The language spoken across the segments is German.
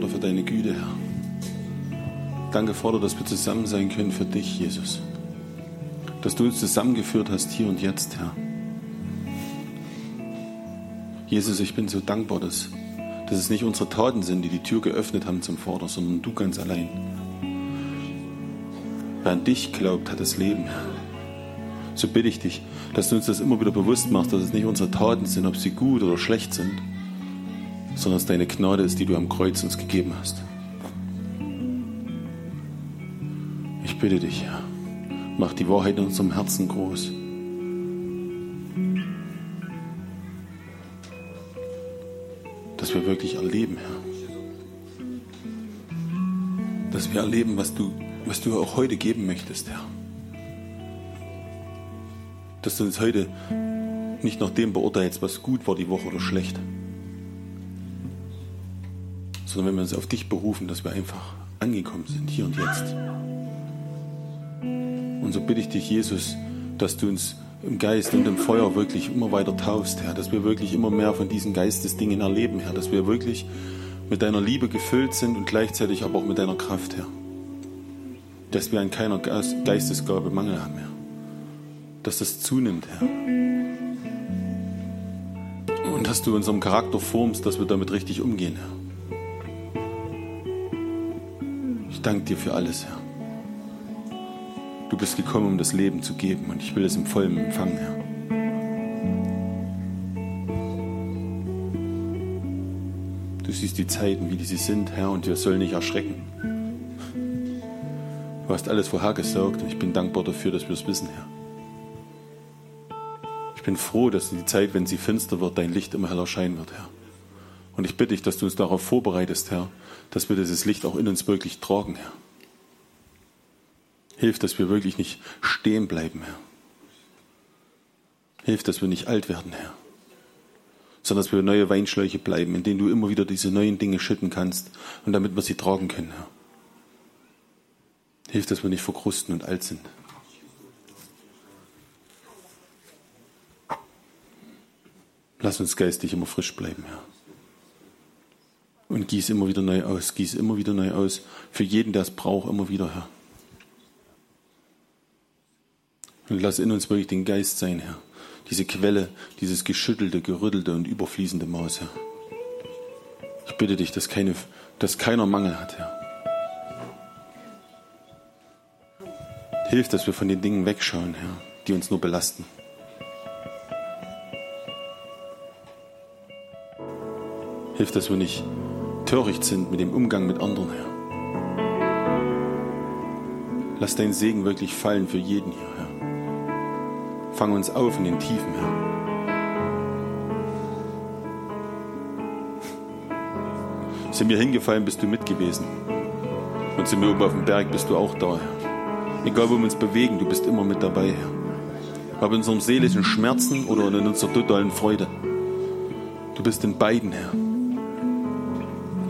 Vater, für deine Güte, Herr. Danke, Vater, dass wir zusammen sein können für dich, Jesus. Dass du uns zusammengeführt hast hier und jetzt, Herr. Jesus, ich bin so dankbar, dass, dass es nicht unsere Taten sind, die die Tür geöffnet haben zum Vater, sondern du ganz allein. Wer an dich glaubt, hat das Leben, Herr. So bitte ich dich, dass du uns das immer wieder bewusst machst, dass es nicht unsere Taten sind, ob sie gut oder schlecht sind, sondern dass deine Gnade ist, die du am Kreuz uns gegeben hast. Ich bitte dich, Herr, mach die Wahrheit in unserem Herzen groß. Dass wir wirklich erleben, Herr. Dass wir erleben, was du, was du auch heute geben möchtest, Herr. Dass du uns heute nicht nach dem beurteilst, was gut war die Woche oder schlecht, sondern wenn wir uns auf dich berufen, dass wir einfach angekommen sind, hier und jetzt. Und so bitte ich dich, Jesus, dass du uns im Geist und im Feuer wirklich immer weiter taufst, Herr, dass wir wirklich immer mehr von diesen Geistesdingen erleben, Herr, dass wir wirklich mit deiner Liebe gefüllt sind und gleichzeitig aber auch mit deiner Kraft, Herr. Dass wir an keiner Geistesgabe Mangel haben, Herr. Dass das zunimmt, Herr. Und dass du unserem Charakter formst, dass wir damit richtig umgehen, Herr. Ich danke dir für alles, Herr. Du bist gekommen, um das Leben zu geben und ich will es im vollen Empfang, Herr. Du siehst die Zeiten, wie sie sind, Herr, und wir sollen nicht erschrecken. Du hast alles vorhergesagt und ich bin dankbar dafür, dass wir es wissen, Herr. Ich bin froh, dass in die Zeit, wenn sie finster wird, dein Licht immer heller scheinen wird, Herr. Und ich bitte dich, dass du uns darauf vorbereitest, Herr, dass wir dieses Licht auch in uns wirklich tragen, Herr. Hilf, dass wir wirklich nicht stehen bleiben, Herr. Hilf, dass wir nicht alt werden, Herr. Sondern dass wir neue Weinschläuche bleiben, in denen du immer wieder diese neuen Dinge schütten kannst und damit wir sie tragen können, Herr. Hilf, dass wir nicht verkrusten und alt sind. Lass uns geistig immer frisch bleiben, Herr. Und gieß immer wieder neu aus, gieß immer wieder neu aus. Für jeden, der es braucht, immer wieder, Herr. Und lass in uns wirklich den Geist sein, Herr. Diese Quelle, dieses geschüttelte, gerüttelte und überfließende Maus, Herr. Ich bitte dich, dass, keine, dass keiner Mangel hat, Herr. Hilf, dass wir von den Dingen wegschauen, Herr, die uns nur belasten. Hilf, dass wir nicht töricht sind mit dem Umgang mit anderen, Herr. Lass deinen Segen wirklich fallen für jeden hier, Herr. Fang uns auf in den Tiefen, Herr. Sind wir hingefallen, bist du mit gewesen. Und sind wir oben auf dem Berg, bist du auch da, Herr. Egal, wo wir uns bewegen, du bist immer mit dabei, Herr. Ob in unserem seelischen Schmerzen oder in unserer totalen Freude. Du bist in beiden, Herr.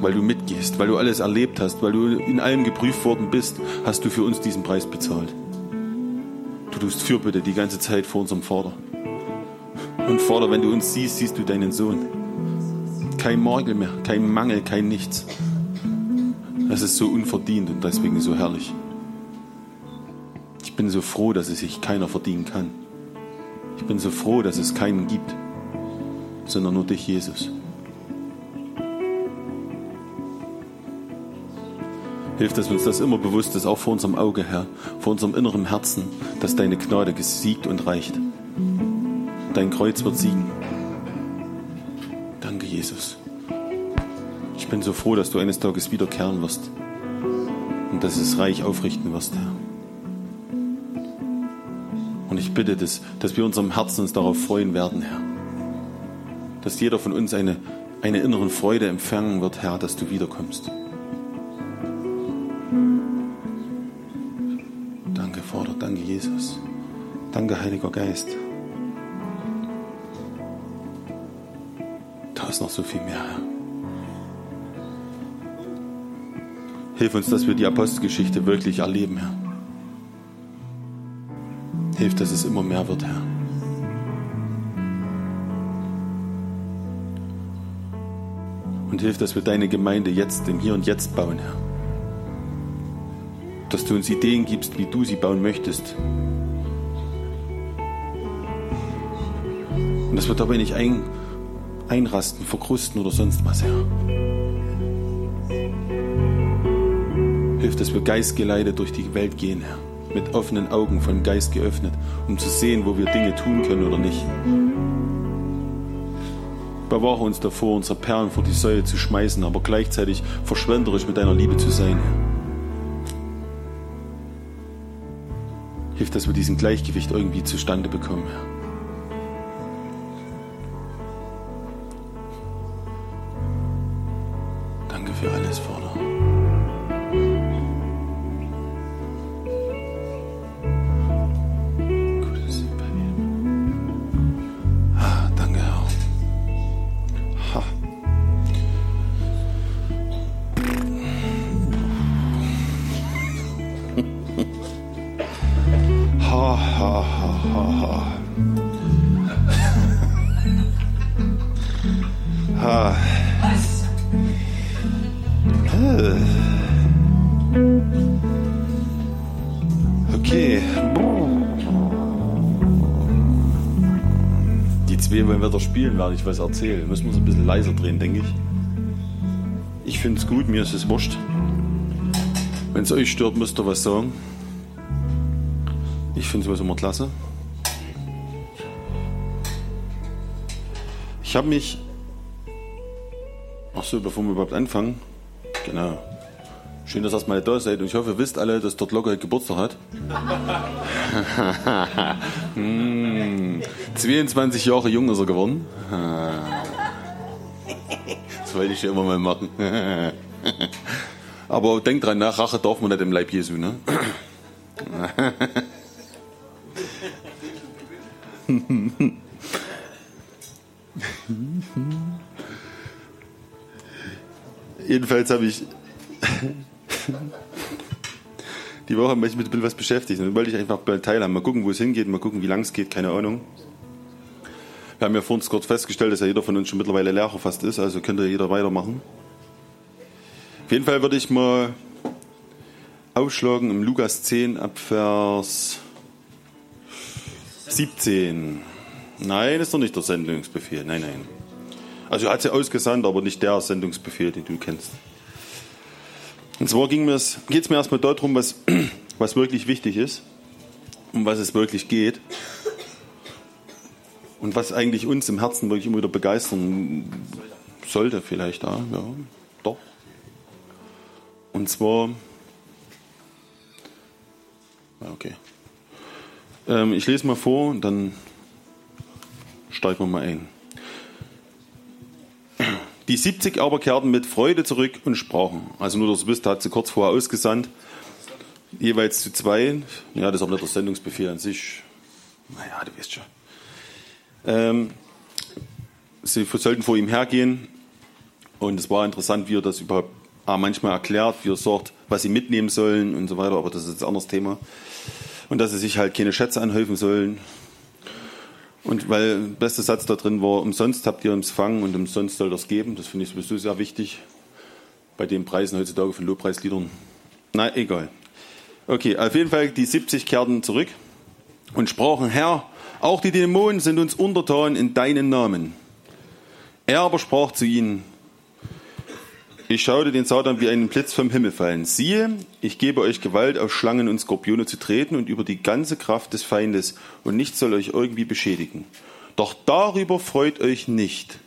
Weil du mitgehst, weil du alles erlebt hast, weil du in allem geprüft worden bist, hast du für uns diesen Preis bezahlt tust Fürbitte die ganze Zeit vor unserem Vater. Und Vater, wenn du uns siehst, siehst du deinen Sohn. Kein Morgel mehr, kein Mangel, kein Nichts. Das ist so unverdient und deswegen so herrlich. Ich bin so froh, dass es sich keiner verdienen kann. Ich bin so froh, dass es keinen gibt, sondern nur dich, Jesus. Hilf, dass uns das immer bewusst ist, auch vor unserem Auge, Herr, vor unserem inneren Herzen, dass deine Gnade gesiegt und reicht. Dein Kreuz wird siegen. Danke, Jesus. Ich bin so froh, dass du eines Tages wiederkehren wirst und dass es reich aufrichten wirst, Herr. Und ich bitte, dass, dass wir unserem Herzen uns darauf freuen werden, Herr. Dass jeder von uns eine, eine innere Freude empfangen wird, Herr, dass du wiederkommst. Danke, Heiliger Geist. Da ist noch so viel mehr, Herr. Hilf uns, dass wir die Apostelgeschichte wirklich erleben, Herr. Hilf, dass es immer mehr wird, Herr. Und hilf, dass wir deine Gemeinde jetzt im Hier und Jetzt bauen, Herr. Dass du uns Ideen gibst, wie du sie bauen möchtest. Und dass wir dabei nicht ein, einrasten, verkrusten oder sonst was, Herr. Hilf, dass wir geistgeleitet durch die Welt gehen, Herr. Mit offenen Augen, von Geist geöffnet, um zu sehen, wo wir Dinge tun können oder nicht. Bewahre uns davor, unsere Perlen vor die Säule zu schmeißen, aber gleichzeitig verschwenderisch mit deiner Liebe zu sein, Herr. Hilf, dass wir diesen Gleichgewicht irgendwie zustande bekommen, Herr. Ich was erzähle. Müssen wir uns ein bisschen leiser drehen, denke ich. Ich finde es gut, mir ist es wurscht. Wenn es euch stört, müsst ihr was sagen. Ich finde sowas immer klasse. Ich habe mich. Ach so, bevor wir überhaupt anfangen. Genau. Schön, dass ihr erstmal da seid und ich hoffe, ihr wisst alle, dass dort locker Geburtstag hat. hm, 22 Jahre jung ist er geworden. Wollte ich immer mal machen. Aber denkt dran, nach Rache darf man nicht im Leib Jesu, ne? Jedenfalls habe ich die Woche mich mit ein bisschen was beschäftigt. Dann wollte ich einfach teilhaben. Mal gucken, wo es hingeht, mal gucken, wie lang es geht, keine Ahnung. Wir haben ja vor uns kurz festgestellt, dass ja jeder von uns schon mittlerweile Lehrer fast ist, also könnte jeder weitermachen. Auf jeden Fall würde ich mal aufschlagen im Lukas 10 ab Vers 17. Nein, ist doch nicht der Sendungsbefehl. Nein, nein. Also er hat sie ausgesandt, aber nicht der Sendungsbefehl, den du kennst. Und zwar geht es mir erstmal darum, was, was wirklich wichtig ist, um was es wirklich geht und was eigentlich uns im Herzen wirklich immer wieder begeistern sollte, vielleicht da, ja, doch. Und zwar, okay, ähm, ich lese mal vor und dann steigen wir mal ein. Die 70 aber kehrten mit Freude zurück und sprachen. Also nur, dass du wisst, hat sie kurz vorher ausgesandt. Jeweils zu zwei. Ja, das ist auch nicht der Sendungsbefehl an sich. Naja, du weißt schon. Ähm, sie sollten vor ihm hergehen. Und es war interessant, wie er das überhaupt ah, manchmal erklärt, wie er sagt, was sie mitnehmen sollen und so weiter. Aber das ist jetzt ein anderes Thema. Und dass sie sich halt keine Schätze anhäufen sollen. Und weil der beste Satz da drin war, umsonst habt ihr empfangen und umsonst soll das geben. Das finde ich sowieso sehr wichtig bei den Preisen heutzutage von Lobpreisliedern. Na, egal. Okay, auf jeden Fall, die 70 kehrten zurück und sprachen, Herr, auch die Dämonen sind uns untertan in deinen Namen. Er aber sprach zu ihnen, ich schaute den Satan wie einen Blitz vom Himmel fallen. Siehe, ich gebe euch Gewalt, auf Schlangen und Skorpione zu treten und über die ganze Kraft des Feindes, und nichts soll euch irgendwie beschädigen. Doch darüber freut euch nicht,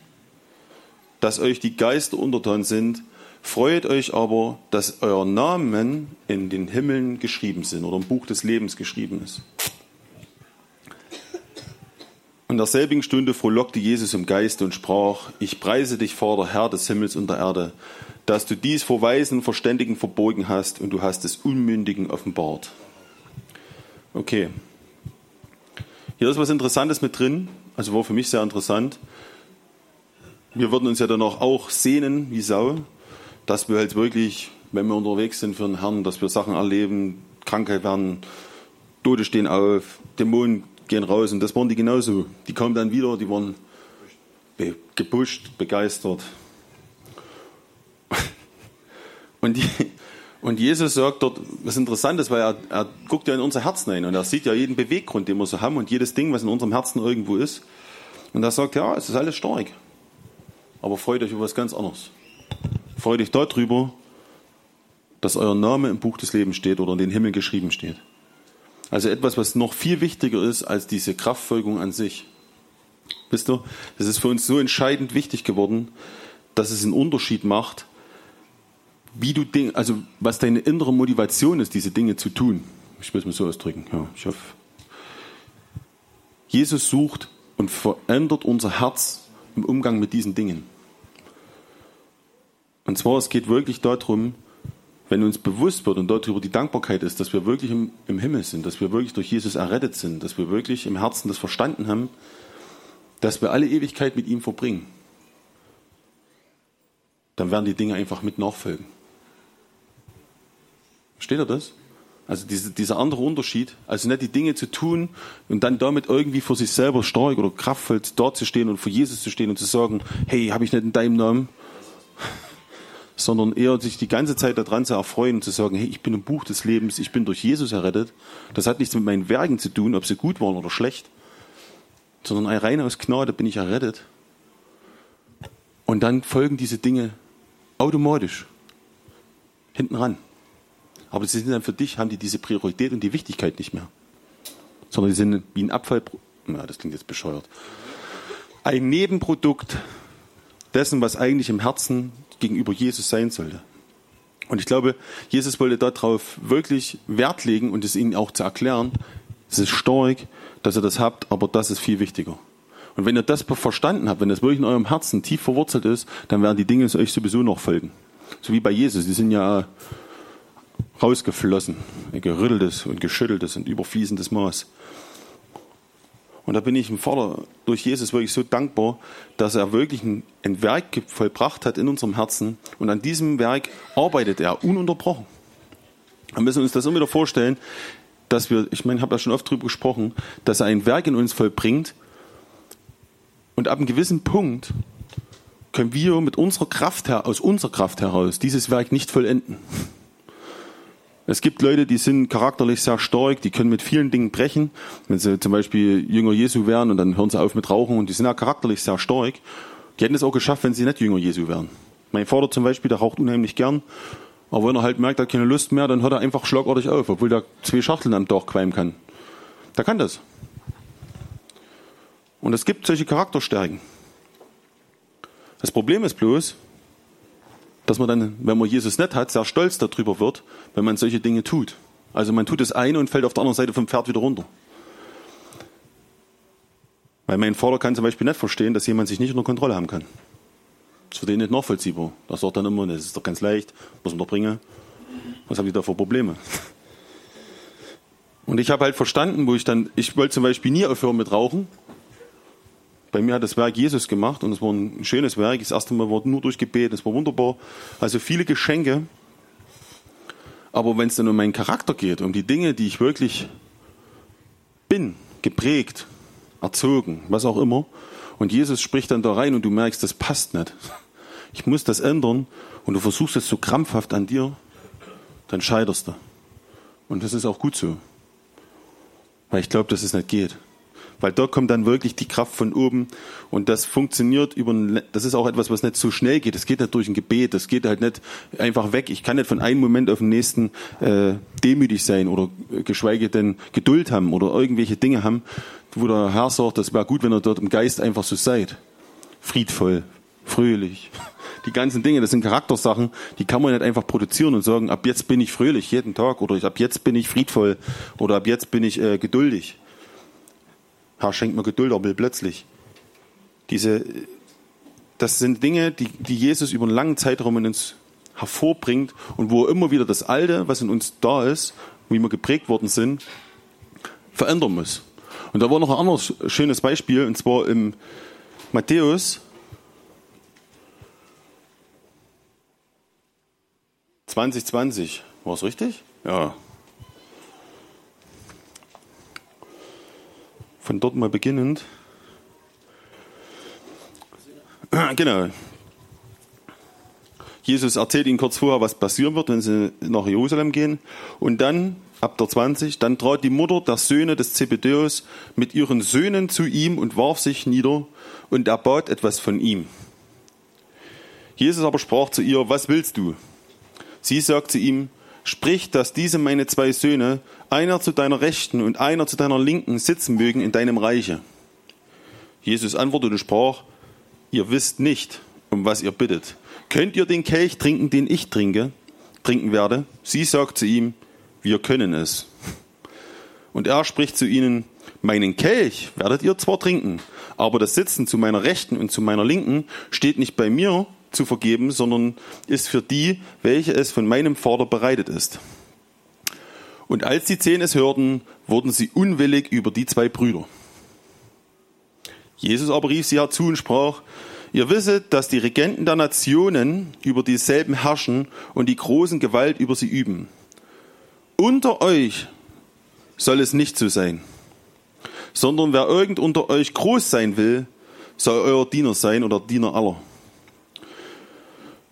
dass euch die Geister untertan sind, freut euch aber, dass euer Namen in den Himmeln geschrieben sind oder im Buch des Lebens geschrieben ist. In derselbigen Stunde frohlockte Jesus im Geiste und sprach, ich preise dich, Vater, Herr des Himmels und der Erde, dass du dies vor Weisen und Verständigen verborgen hast und du hast es Unmündigen offenbart. Okay. Hier ist was Interessantes mit drin, also war für mich sehr interessant. Wir würden uns ja danach auch sehnen wie Sau, dass wir halt wirklich, wenn wir unterwegs sind für den Herrn, dass wir Sachen erleben, Krankheit werden, Tote stehen auf, Dämonen gehen raus und das waren die genauso. Die kamen dann wieder, die waren be gepusht, begeistert. Und, die, und Jesus sagt dort, was interessant ist, weil er, er guckt ja in unser Herzen ein und er sieht ja jeden Beweggrund, den wir so haben und jedes Ding, was in unserem Herzen irgendwo ist. Und er sagt, ja, es ist alles stark. Aber freut euch über was ganz anderes. Freut euch darüber, dass euer Name im Buch des Lebens steht oder in den Himmel geschrieben steht. Also etwas, was noch viel wichtiger ist als diese Kraftfolgung an sich. Wisst ihr, das ist für uns so entscheidend wichtig geworden, dass es einen Unterschied macht, wie du Dinge, also was deine innere Motivation ist, diese Dinge zu tun. Ich will es mal so ausdrücken. Ja, ich hoffe. Jesus sucht und verändert unser Herz im Umgang mit diesen Dingen. Und zwar, es geht wirklich darum, wenn uns bewusst wird und darüber die Dankbarkeit ist, dass wir wirklich im, im, Himmel sind, dass wir wirklich durch Jesus errettet sind, dass wir wirklich im Herzen das verstanden haben, dass wir alle Ewigkeit mit ihm verbringen, dann werden die Dinge einfach mit nachfolgen. Versteht ihr das? Also diese, dieser andere Unterschied, also nicht die Dinge zu tun und dann damit irgendwie vor sich selber stark oder kraftvoll dazustehen und vor Jesus zu stehen und zu sagen, hey, habe ich nicht in deinem Namen? Sondern eher sich die ganze Zeit daran zu erfreuen zu sagen, hey, ich bin im Buch des Lebens, ich bin durch Jesus errettet. Das hat nichts mit meinen Werken zu tun, ob sie gut waren oder schlecht, sondern rein aus Gnade bin ich errettet. Und dann folgen diese Dinge automatisch hinten ran. Aber sie sind dann für dich, haben die diese Priorität und die Wichtigkeit nicht mehr. Sondern die sind wie ein Abfall, na, das klingt jetzt bescheuert. Ein Nebenprodukt dessen, was eigentlich im Herzen gegenüber Jesus sein sollte. Und ich glaube, Jesus wollte darauf wirklich Wert legen und es ihnen auch zu erklären. Es ist stark, dass ihr das habt, aber das ist viel wichtiger. Und wenn ihr das verstanden habt, wenn das wirklich in eurem Herzen tief verwurzelt ist, dann werden die Dinge euch sowieso noch folgen. So wie bei Jesus. Die sind ja rausgeflossen. Gerütteltes und geschütteltes und überfließendes Maß. Und da bin ich dem Vater durch Jesus wirklich so dankbar, dass er wirklich ein, ein, Werk vollbracht hat in unserem Herzen. Und an diesem Werk arbeitet er ununterbrochen. Wir müssen uns das immer wieder vorstellen, dass wir, ich meine, ich habe da schon oft drüber gesprochen, dass er ein Werk in uns vollbringt. Und ab einem gewissen Punkt können wir mit unserer Kraft her, aus unserer Kraft heraus dieses Werk nicht vollenden. Es gibt Leute, die sind charakterlich sehr stark, die können mit vielen Dingen brechen. Wenn sie zum Beispiel Jünger Jesu wären und dann hören sie auf mit Rauchen und die sind ja charakterlich sehr stark. Die hätten es auch geschafft, wenn sie nicht Jünger Jesu wären. Mein Vater zum Beispiel, der raucht unheimlich gern. Aber wenn er halt merkt, er hat keine Lust mehr, dann hört er einfach schlagartig auf, obwohl der zwei Schachteln am Tag qualmen kann. Der kann das. Und es gibt solche Charakterstärken. Das Problem ist bloß, dass man dann, wenn man Jesus nicht hat, sehr stolz darüber wird, wenn man solche Dinge tut. Also man tut das eine und fällt auf der anderen Seite vom Pferd wieder runter. Weil mein Vater kann zum Beispiel nicht verstehen, dass jemand sich nicht unter Kontrolle haben kann. Das ist für den nicht nachvollziehbar. Das sagt dann immer, das ist doch ganz leicht, muss man doch bringen. Was haben die da für Probleme? Und ich habe halt verstanden, wo ich dann, ich wollte zum Beispiel nie aufhören mit Rauchen, bei mir hat das Werk Jesus gemacht und es war ein schönes Werk. Das erste Mal war nur durch Gebet, es war wunderbar. Also viele Geschenke. Aber wenn es dann um meinen Charakter geht, um die Dinge, die ich wirklich bin, geprägt, erzogen, was auch immer, und Jesus spricht dann da rein und du merkst, das passt nicht. Ich muss das ändern und du versuchst es so krampfhaft an dir, dann scheiterst du. Und das ist auch gut so. Weil ich glaube, dass es nicht geht weil dort kommt dann wirklich die Kraft von oben und das funktioniert über, ein, das ist auch etwas, was nicht so schnell geht. Das geht nicht durch ein Gebet, das geht halt nicht einfach weg. Ich kann nicht von einem Moment auf den nächsten äh, demütig sein oder äh, geschweige denn Geduld haben oder irgendwelche Dinge haben, wo der Herr sagt, das wäre gut, wenn ihr dort im Geist einfach so seid. Friedvoll, fröhlich. Die ganzen Dinge, das sind Charaktersachen, die kann man nicht einfach produzieren und sagen, ab jetzt bin ich fröhlich jeden Tag oder ab jetzt bin ich friedvoll oder ab jetzt bin ich äh, geduldig. Herr, schenkt mir Geduld, aber plötzlich. Diese, das sind Dinge, die, die Jesus über einen langen Zeitraum in uns hervorbringt und wo er immer wieder das Alte, was in uns da ist, wie wir geprägt worden sind, verändern muss. Und da war noch ein anderes schönes Beispiel, und zwar im Matthäus 2020. War es richtig? Ja. Von dort mal beginnend. Genau. Jesus erzählt ihnen kurz vorher, was passieren wird, wenn sie nach Jerusalem gehen. Und dann, ab der 20, dann trat die Mutter der Söhne des Zebedäus mit ihren Söhnen zu ihm und warf sich nieder und er bat etwas von ihm. Jesus aber sprach zu ihr, was willst du? Sie sagt zu ihm, sprich, dass diese meine zwei Söhne, einer zu deiner Rechten und einer zu deiner Linken, sitzen mögen in deinem Reiche. Jesus antwortete und sprach, ihr wisst nicht, um was ihr bittet. Könnt ihr den Kelch trinken, den ich trinke, trinken werde? Sie sagt zu ihm, wir können es. Und er spricht zu ihnen, meinen Kelch werdet ihr zwar trinken, aber das Sitzen zu meiner Rechten und zu meiner Linken steht nicht bei mir zu vergeben, sondern ist für die, welche es von meinem Vater bereitet ist. Und als die Zehn es hörten, wurden sie unwillig über die zwei Brüder. Jesus aber rief sie herzu und sprach, ihr wisset, dass die Regenten der Nationen über dieselben herrschen und die großen Gewalt über sie üben. Unter euch soll es nicht so sein, sondern wer irgend unter euch groß sein will, soll euer Diener sein oder Diener aller.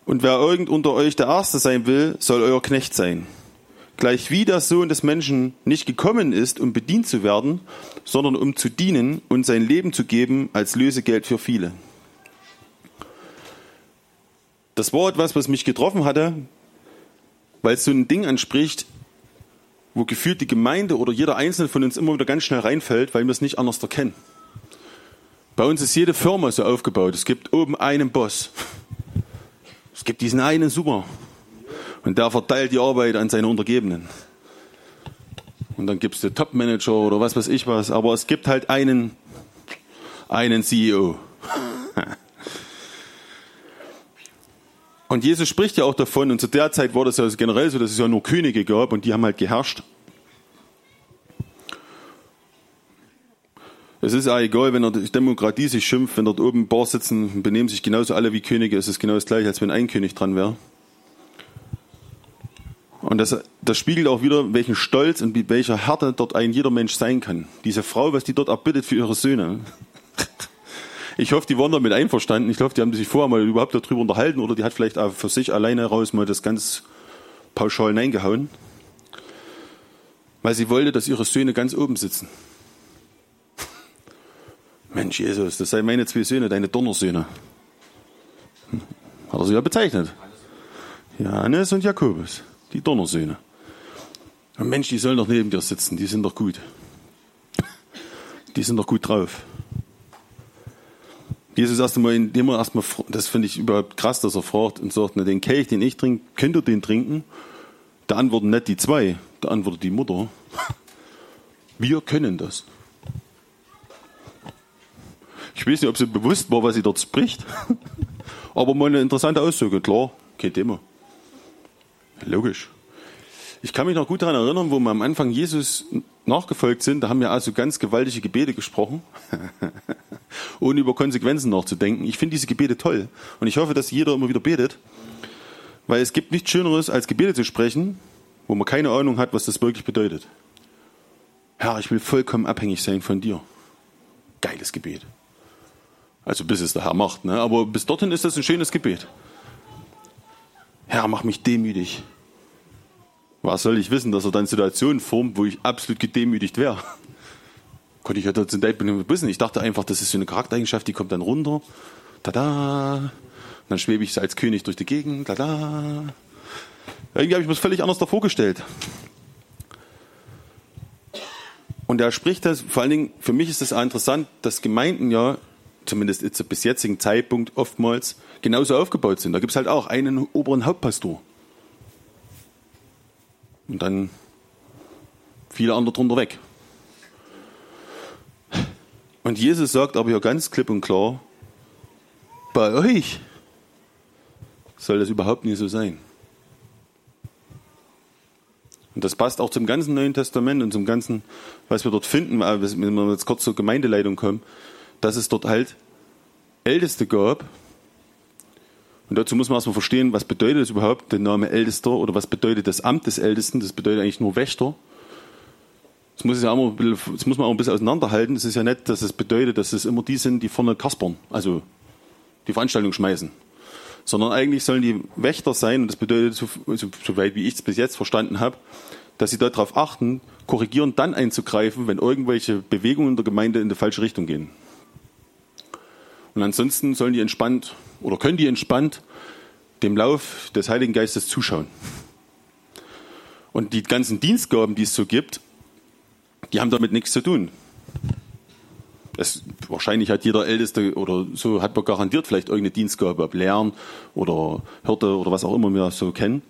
Und wer irgend unter euch der Erste sein will, soll euer Knecht sein. Gleich wie der Sohn des Menschen nicht gekommen ist, um bedient zu werden, sondern um zu dienen und sein Leben zu geben als Lösegeld für viele. Das war etwas, was mich getroffen hatte, weil es so ein Ding anspricht, wo gefühlt die Gemeinde oder jeder Einzelne von uns immer wieder ganz schnell reinfällt, weil wir es nicht anders erkennen. Bei uns ist jede Firma so aufgebaut. Es gibt oben einen Boss. Es gibt diesen einen Super. Und der verteilt die Arbeit an seine Untergebenen. Und dann gibt es den Top-Manager oder was weiß ich was. Aber es gibt halt einen, einen CEO. Und Jesus spricht ja auch davon, und zu der Zeit war das ja generell so, dass es ja nur Könige gab und die haben halt geherrscht. Es ist auch egal, wenn er Demokratie sich schimpft, wenn dort oben ein paar sitzen, benehmen sich genauso alle wie Könige, ist es genau das gleiche, als wenn ein König dran wäre. Und das, das spiegelt auch wieder, welchen Stolz und welcher Härte dort ein jeder Mensch sein kann. Diese Frau, was die dort erbittet für ihre Söhne. Ich hoffe, die waren damit einverstanden. Ich hoffe, die haben sich vorher mal überhaupt darüber unterhalten oder die hat vielleicht auch für sich alleine raus mal das ganz pauschal hineingehauen. Weil sie wollte, dass ihre Söhne ganz oben sitzen. Mensch, Jesus, das seien meine zwei Söhne, deine Donnersöhne. Hat er sie ja bezeichnet. Johannes und Jakobus, die Donnersöhne. Und Mensch, die sollen doch neben dir sitzen, die sind doch gut. Die sind doch gut drauf. Jesus erst einmal, indem er erstmal, das finde ich überhaupt krass, dass er fragt und sagt, na, den Kelch, den ich trinke, könnt ihr den trinken? Da antworten nicht die zwei, da antwortet die Mutter. Wir können das. Ich weiß nicht, ob sie bewusst war, was sie dort spricht. Aber mal eine interessante Aussage, klar, kein Thema. Logisch. Ich kann mich noch gut daran erinnern, wo wir am Anfang Jesus nachgefolgt sind, da haben wir also ganz gewaltige Gebete gesprochen, ohne über Konsequenzen nachzudenken. Ich finde diese Gebete toll und ich hoffe, dass jeder immer wieder betet, weil es gibt nichts Schöneres, als Gebete zu sprechen, wo man keine Ahnung hat, was das wirklich bedeutet. Herr, ich will vollkommen abhängig sein von dir. Geiles Gebet. Also bis es der Herr macht. Ne? Aber bis dorthin ist das ein schönes Gebet. Herr, mach mich demütig. Was soll ich wissen, dass er dann Situationen formt, wo ich absolut gedemütigt wäre? Konnte ich ja in Zeitpunkt wissen. Ich dachte einfach, das ist so eine Charaktereigenschaft, die kommt dann runter. Tada. Und dann schwebe ich als König durch die Gegend. Tada. Irgendwie habe ich mir das völlig anders davor gestellt. Und er spricht das, vor allen Dingen, für mich ist das interessant, dass Gemeinden ja zumindest jetzt bis jetzigen Zeitpunkt oftmals genauso aufgebaut sind. Da gibt es halt auch einen oberen Hauptpastor. Und dann viele andere drunter weg. Und Jesus sagt aber hier ganz klipp und klar, bei euch soll das überhaupt nicht so sein. Und das passt auch zum ganzen Neuen Testament und zum ganzen, was wir dort finden, wenn wir jetzt kurz zur Gemeindeleitung kommen dass es dort halt Älteste gab. Und dazu muss man erstmal verstehen, was bedeutet es überhaupt, der Name Ältester oder was bedeutet das Amt des Ältesten? Das bedeutet eigentlich nur Wächter. Das muss, ja bisschen, das muss man auch ein bisschen auseinanderhalten. Es ist ja nicht, dass es bedeutet, dass es immer die sind, die vorne kaspern, also die Veranstaltung schmeißen. sondern eigentlich sollen die Wächter sein, und das bedeutet, so, so, soweit wie ich es bis jetzt verstanden habe, dass sie darauf achten, korrigieren, dann einzugreifen, wenn irgendwelche Bewegungen der Gemeinde in die falsche Richtung gehen. Und ansonsten sollen die entspannt oder können die entspannt dem Lauf des Heiligen Geistes zuschauen. Und die ganzen Dienstgaben, die es so gibt, die haben damit nichts zu tun. Das, wahrscheinlich hat jeder Älteste oder so hat man garantiert vielleicht irgendeine Dienstgabe, ob Lernen oder Hirte oder was auch immer wir so kennen.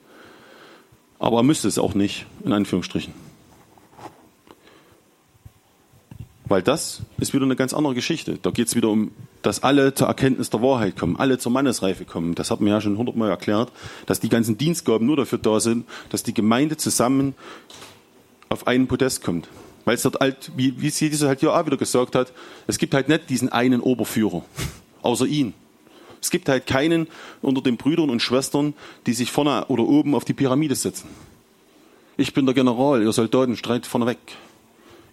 Aber er müsste es auch nicht, in Anführungsstrichen. Weil das ist wieder eine ganz andere Geschichte. Da geht es wieder um, dass alle zur Erkenntnis der Wahrheit kommen, alle zur Mannesreife kommen. Das hat man ja schon hundertmal erklärt, dass die ganzen Dienstgaben nur dafür da sind, dass die Gemeinde zusammen auf einen Podest kommt. Weil es dort halt, wie, wie Jesus halt hier auch wieder gesagt hat, es gibt halt nicht diesen einen Oberführer, außer ihn. Es gibt halt keinen unter den Brüdern und Schwestern, die sich vorne oder oben auf die Pyramide setzen. Ich bin der General, ihr Soldaten, streit vorne weg.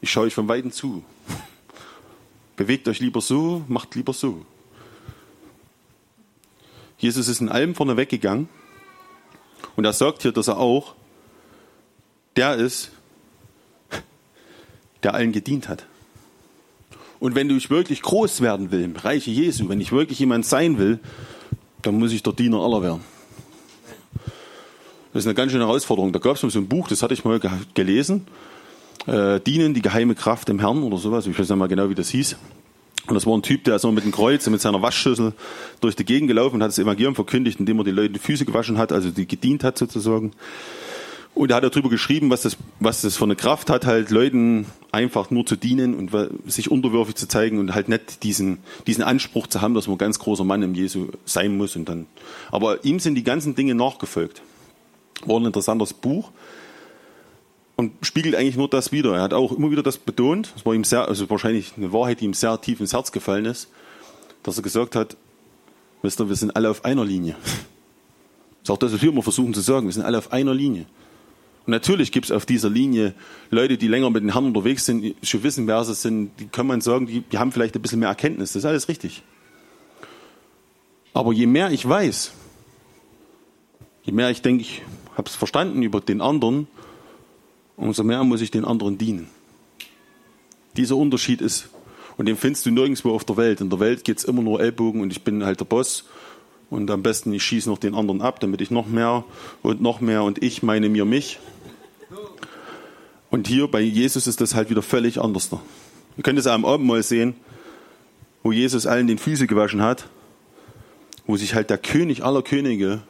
Ich schaue euch von Weitem zu. Bewegt euch lieber so, macht lieber so. Jesus ist in allem vorne weggegangen und er sagt hier, dass er auch der ist, der allen gedient hat. Und wenn du wirklich groß werden will, im Reiche Jesu, wenn ich wirklich jemand sein will, dann muss ich der Diener aller werden. Das ist eine ganz schöne Herausforderung. Da gab es mal so ein Buch, das hatte ich mal gelesen äh, dienen, die geheime Kraft im Herrn oder sowas. Ich weiß nicht mal genau, wie das hieß. Und das war ein Typ, der ist so mit dem Kreuz und mit seiner Waschschüssel durch die Gegend gelaufen und hat das Evangelium verkündigt, indem er die Leute die Füße gewaschen hat, also die gedient hat sozusagen. Und er hat darüber geschrieben, was das, was das für eine Kraft hat, halt Leuten einfach nur zu dienen und sich unterwürfig zu zeigen und halt nicht diesen, diesen Anspruch zu haben, dass man ein ganz großer Mann im Jesu sein muss und dann. Aber ihm sind die ganzen Dinge nachgefolgt. War ein interessantes Buch und spiegelt eigentlich nur das wieder. Er hat auch immer wieder das betont, das war ihm sehr, also wahrscheinlich eine Wahrheit, die ihm sehr tief ins Herz gefallen ist, dass er gesagt hat, wisst ihr, wir sind alle auf einer Linie. Das ist auch das, was wir immer versuchen zu sagen, wir sind alle auf einer Linie. Und natürlich gibt es auf dieser Linie Leute, die länger mit den Herrn unterwegs sind, schon wissen, wer sie sind, die kann man sagen, die, die haben vielleicht ein bisschen mehr Erkenntnis, das ist alles richtig. Aber je mehr ich weiß, je mehr ich denke, ich habe es verstanden über den anderen, umso mehr muss ich den anderen dienen. Dieser Unterschied ist, und den findest du nirgendwo auf der Welt. In der Welt geht es immer nur Ellbogen und ich bin halt der Boss. Und am besten, ich schieße noch den anderen ab, damit ich noch mehr und noch mehr und ich meine mir mich. Und hier bei Jesus ist das halt wieder völlig anders. Ihr könnt es am Abend sehen, wo Jesus allen den Füße gewaschen hat, wo sich halt der König aller Könige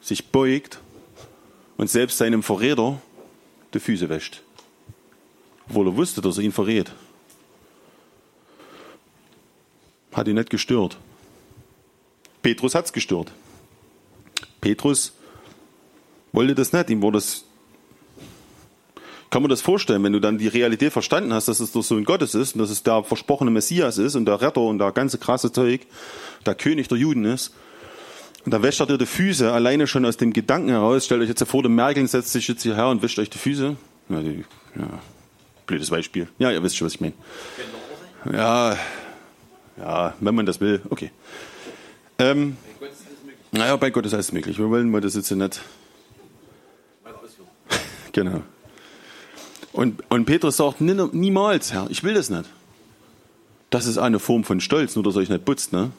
sich beugt und selbst seinem Verräter die Füße wäscht. Obwohl er wusste, dass er ihn verrät. Hat ihn nicht gestört. Petrus hat es gestört. Petrus wollte das nicht. Ihm wurde das. Kann man das vorstellen, wenn du dann die Realität verstanden hast, dass es der Sohn Gottes ist und dass es der versprochene Messias ist und der Retter und der ganze krasse Zeug, der König der Juden ist, und da wäscht er dir die Füße alleine schon aus dem Gedanken heraus. Stellt euch jetzt vor, der Merkel setzt sich jetzt hierher und wäscht euch die Füße. Ja, die, ja, blödes Beispiel. Ja, ihr wisst schon, was ich meine. Ja, ja, wenn man das will, okay. Ähm, naja, bei Gott ist alles möglich. Wir wollen mal das jetzt nicht. genau. Und, und Petrus sagt niemals, Herr, ich will das nicht. Das ist eine Form von Stolz, nur dass ihr euch nicht putzt, ne?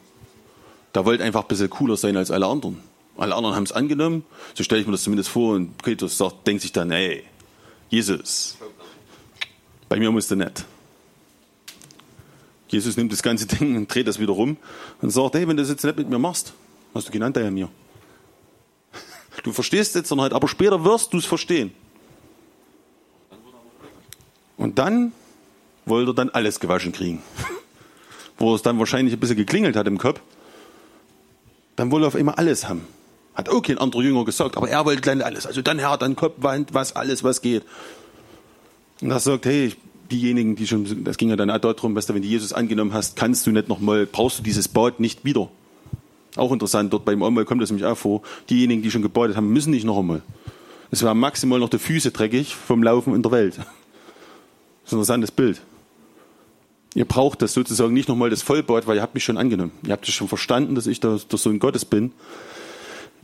Da wollte einfach ein bisschen cooler sein als alle anderen. Alle anderen haben es angenommen, so stelle ich mir das zumindest vor und Petrus sagt, denkt sich dann, ey, Jesus, bei mir musst du nicht. Jesus nimmt das ganze Ding und dreht das wieder rum und sagt, hey, wenn du das jetzt nicht mit mir machst, hast du genannt ja mir. Du verstehst jetzt noch nicht, aber später wirst du es verstehen. Und dann wollte er dann alles gewaschen kriegen. Wo es dann wahrscheinlich ein bisschen geklingelt hat im Kopf dann wollte er auf einmal alles haben. Hat auch kein anderer Jünger gesagt, aber er wollte gleich alles. Also dann Herr, dann Kopfwand, was, alles, was geht. Und er sagt, hey, diejenigen, die schon, das ging ja dann auch darum, dass du, wenn du Jesus angenommen hast, kannst du nicht nochmal, brauchst du dieses Bad nicht wieder. Auch interessant, dort beim Einmal kommt das nämlich auch vor. Diejenigen, die schon gebadet haben, müssen nicht noch einmal. Es waren maximal noch die Füße dreckig vom Laufen in der Welt. Das ist ein interessantes Bild. Ihr braucht das sozusagen nicht nochmal das Vollbad, weil ihr habt mich schon angenommen. Ihr habt es schon verstanden, dass ich der, der Sohn Gottes bin.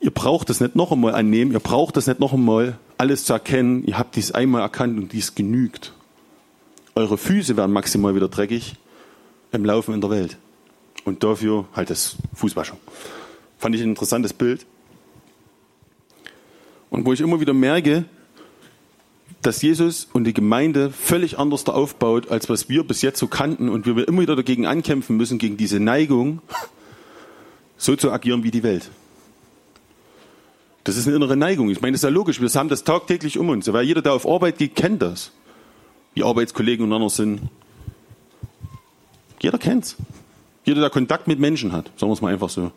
Ihr braucht das nicht noch einmal annehmen, ihr braucht das nicht noch einmal alles zu erkennen. Ihr habt dies einmal erkannt und dies genügt. Eure Füße werden maximal wieder dreckig im Laufen in der Welt. Und dafür halt das Fußwaschen. Fand ich ein interessantes Bild. Und wo ich immer wieder merke, dass Jesus und die Gemeinde völlig anders da aufbaut, als was wir bis jetzt so kannten und wir immer wieder dagegen ankämpfen müssen, gegen diese Neigung, so zu agieren wie die Welt. Das ist eine innere Neigung. Ich meine, das ist ja logisch. Wir haben das tagtäglich um uns. Weil jeder, der auf Arbeit geht, kennt das. Wie Arbeitskollegen untereinander sind. Jeder kennt's. Jeder, der Kontakt mit Menschen hat. Sagen wir es mal einfach so.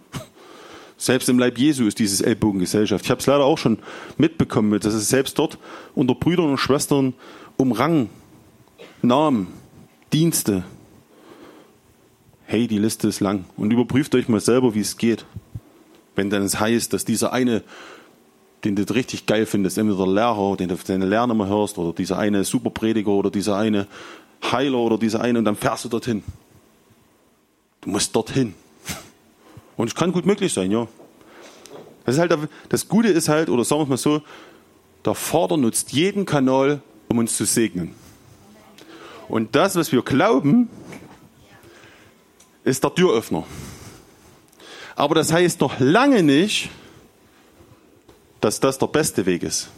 Selbst im Leib Jesu ist dieses Ellbogengesellschaft. Ich habe es leider auch schon mitbekommen, dass es selbst dort unter Brüdern und Schwestern um Rang, Namen, Dienste. Hey, die Liste ist lang. Und überprüft euch mal selber, wie es geht. Wenn dann es heißt, dass dieser eine, den du richtig geil findest, entweder der Lehrer, den du deine Lerner mal hörst, oder dieser eine Superprediger oder dieser eine Heiler oder dieser eine, und dann fährst du dorthin. Du musst dorthin. Und es kann gut möglich sein, ja. Das, ist halt, das Gute ist halt, oder sagen wir es mal so, der Vater nutzt jeden Kanal, um uns zu segnen. Und das, was wir glauben, ist der Türöffner. Aber das heißt noch lange nicht, dass das der beste Weg ist.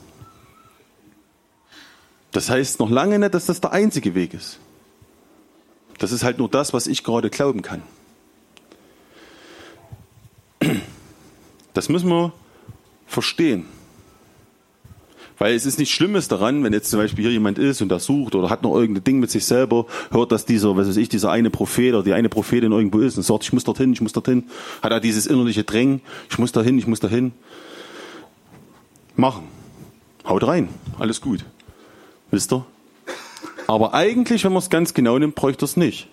Das heißt noch lange nicht, dass das der einzige Weg ist. Das ist halt nur das, was ich gerade glauben kann. Das müssen wir verstehen. Weil es ist nichts Schlimmes daran, wenn jetzt zum Beispiel hier jemand ist und der sucht oder hat noch irgendein Ding mit sich selber, hört, dass dieser, was weiß ich, dieser eine Prophet oder die eine Prophetin irgendwo ist und sagt, ich muss dorthin, ich muss dorthin, hat er dieses innerliche Drängen, ich muss dahin, ich muss dahin. Machen. Haut rein. Alles gut. Wisst ihr? Aber eigentlich, wenn man es ganz genau nimmt, bräuchte es nicht.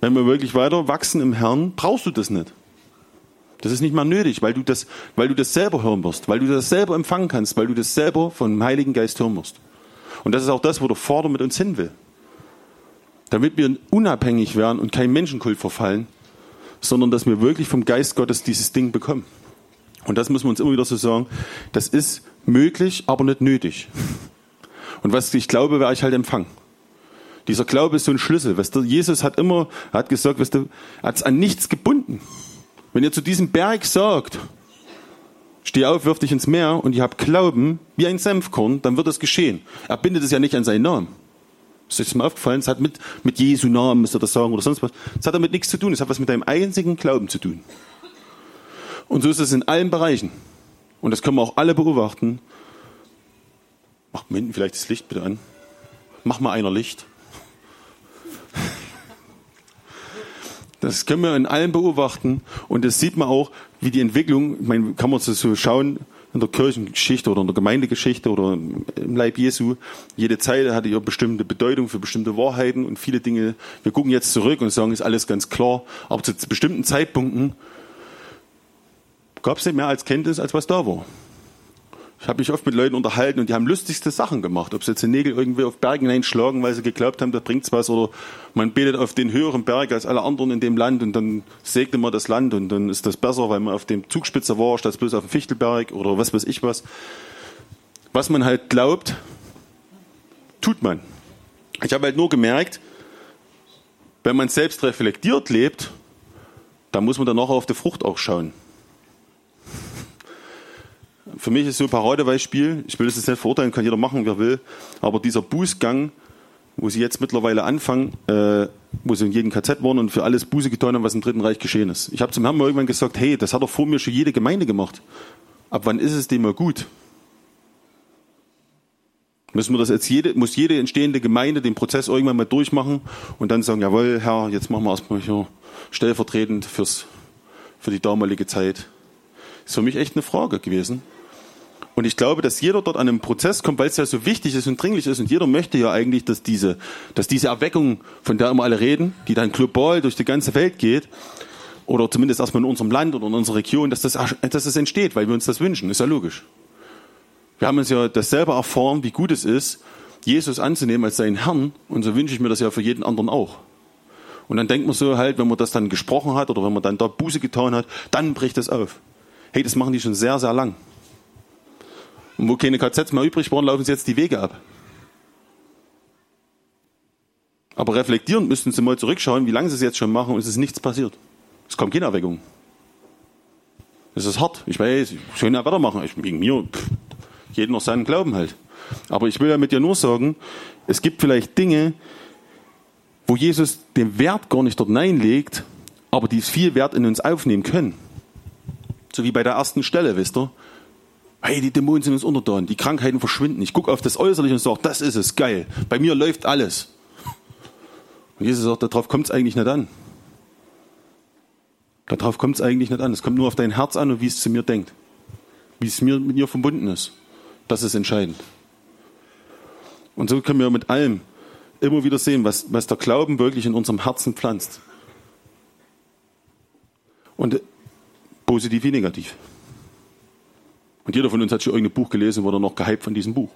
Wenn wir wirklich weiter wachsen im Herrn, brauchst du das nicht. Das ist nicht mal nötig, weil du das, weil du das selber hören wirst, weil du das selber empfangen kannst, weil du das selber vom Heiligen Geist hören wirst. Und das ist auch das, wo der Vater mit uns hin will. Damit wir unabhängig werden und kein Menschenkult verfallen, sondern dass wir wirklich vom Geist Gottes dieses Ding bekommen. Und das müssen wir uns immer wieder so sagen. Das ist möglich, aber nicht nötig. Und was ich glaube, werde ich halt empfangen. Dieser Glaube ist so ein Schlüssel. Weißt du, Jesus hat immer, hat gesagt, weißt du, hat es an nichts gebunden. Wenn ihr zu diesem Berg sagt, steh auf, wirf dich ins Meer und ihr habt Glauben wie ein Senfkorn, dann wird das geschehen. Er bindet es ja nicht an seinen Namen. Ist euch das mal aufgefallen? Es hat mit, mit Jesu Namen, müsst ihr das sagen, oder sonst was. Es hat damit nichts zu tun. Es hat was mit deinem einzigen Glauben zu tun. Und so ist es in allen Bereichen. Und das können wir auch alle beobachten. Macht mir hinten vielleicht das Licht bitte an. Mach mal einer Licht. Das können wir in allem beobachten und das sieht man auch, wie die Entwicklung, ich meine, kann man so schauen in der Kirchengeschichte oder in der Gemeindegeschichte oder im Leib Jesu. Jede Zeile hatte ihre bestimmte Bedeutung für bestimmte Wahrheiten und viele Dinge. Wir gucken jetzt zurück und sagen, ist alles ganz klar. Aber zu bestimmten Zeitpunkten gab es nicht mehr als Kenntnis, als was da war. Ich habe mich oft mit Leuten unterhalten und die haben lustigste Sachen gemacht. Ob sie jetzt den Nägel irgendwie auf Bergen hineinschlagen, weil sie geglaubt haben, da bringt's was, oder man betet auf den höheren Berg als alle anderen in dem Land und dann segnet man das Land und dann ist das besser, weil man auf dem Zugspitze war, statt bloß auf dem Fichtelberg oder was weiß ich was. Was man halt glaubt, tut man. Ich habe halt nur gemerkt, wenn man selbst reflektiert lebt, dann muss man dann nachher auf die Frucht auch schauen für mich ist so ein Paradebeispiel, ich will das jetzt nicht verurteilen, kann jeder machen, wer will, aber dieser Bußgang, wo sie jetzt mittlerweile anfangen, äh, wo sie in jedem KZ waren und für alles Buße getan haben, was im Dritten Reich geschehen ist. Ich habe zum Herrn mal irgendwann gesagt, hey, das hat doch vor mir schon jede Gemeinde gemacht. Ab wann ist es dem mal gut? Müssen wir das jetzt jede, muss jede entstehende Gemeinde den Prozess irgendwann mal durchmachen und dann sagen, jawohl, Herr, jetzt machen wir erstmal hier stellvertretend fürs, für die damalige Zeit. Ist für mich echt eine Frage gewesen. Und ich glaube, dass jeder dort an einem Prozess kommt, weil es ja so wichtig ist und dringlich ist. Und jeder möchte ja eigentlich, dass diese, dass diese Erweckung, von der immer alle reden, die dann global durch die ganze Welt geht, oder zumindest erstmal in unserem Land oder in unserer Region, dass das, dass das entsteht, weil wir uns das wünschen. Ist ja logisch. Wir haben uns ja das selber erfahren, wie gut es ist, Jesus anzunehmen als seinen Herrn. Und so wünsche ich mir das ja für jeden anderen auch. Und dann denkt man so halt, wenn man das dann gesprochen hat oder wenn man dann dort Buße getan hat, dann bricht das auf. Hey, das machen die schon sehr, sehr lang. Und wo keine KZs mehr übrig waren, laufen sie jetzt die Wege ab. Aber reflektierend müssten sie mal zurückschauen, wie lange sie es jetzt schon machen und es ist nichts passiert. Es kommt keine Erweckung. Es ist hart. Ich weiß, schön weitermachen. Ich, wegen mir, pff, jeden noch seinen Glauben halt. Aber ich will ja mit dir nur sagen, es gibt vielleicht Dinge, wo Jesus den Wert gar nicht dort hineinlegt, aber die viel Wert in uns aufnehmen können. So wie bei der ersten Stelle, wisst ihr? Hey, die Dämonen sind uns untertan, die Krankheiten verschwinden. Ich gucke auf das Äußerliche und sage, das ist es, geil. Bei mir läuft alles. Und Jesus sagt, darauf kommt es eigentlich nicht an. Darauf kommt es eigentlich nicht an. Es kommt nur auf dein Herz an und wie es zu mir denkt. Wie es mir mit mir verbunden ist. Das ist entscheidend. Und so können wir mit allem immer wieder sehen, was, was der Glauben wirklich in unserem Herzen pflanzt. Und positiv wie negativ. Und jeder von uns hat schon irgendein Buch gelesen, wurde noch gehypt von diesem Buch.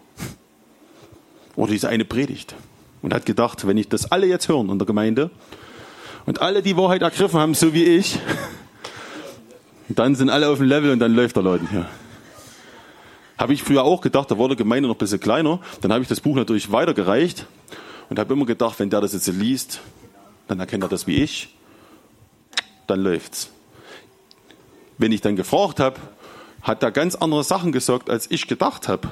Oder diese eine Predigt. Und hat gedacht, wenn ich das alle jetzt hören in der Gemeinde und alle die Wahrheit ergriffen haben, so wie ich, dann sind alle auf dem Level und dann läuft der Leuten hier. Habe ich früher auch gedacht, da wurde Gemeinde noch ein bisschen kleiner. Dann habe ich das Buch natürlich weitergereicht und habe immer gedacht, wenn der das jetzt liest, dann erkennt er das wie ich, dann läuft's. Wenn ich dann gefragt habe, hat er ganz andere Sachen gesagt, als ich gedacht habe.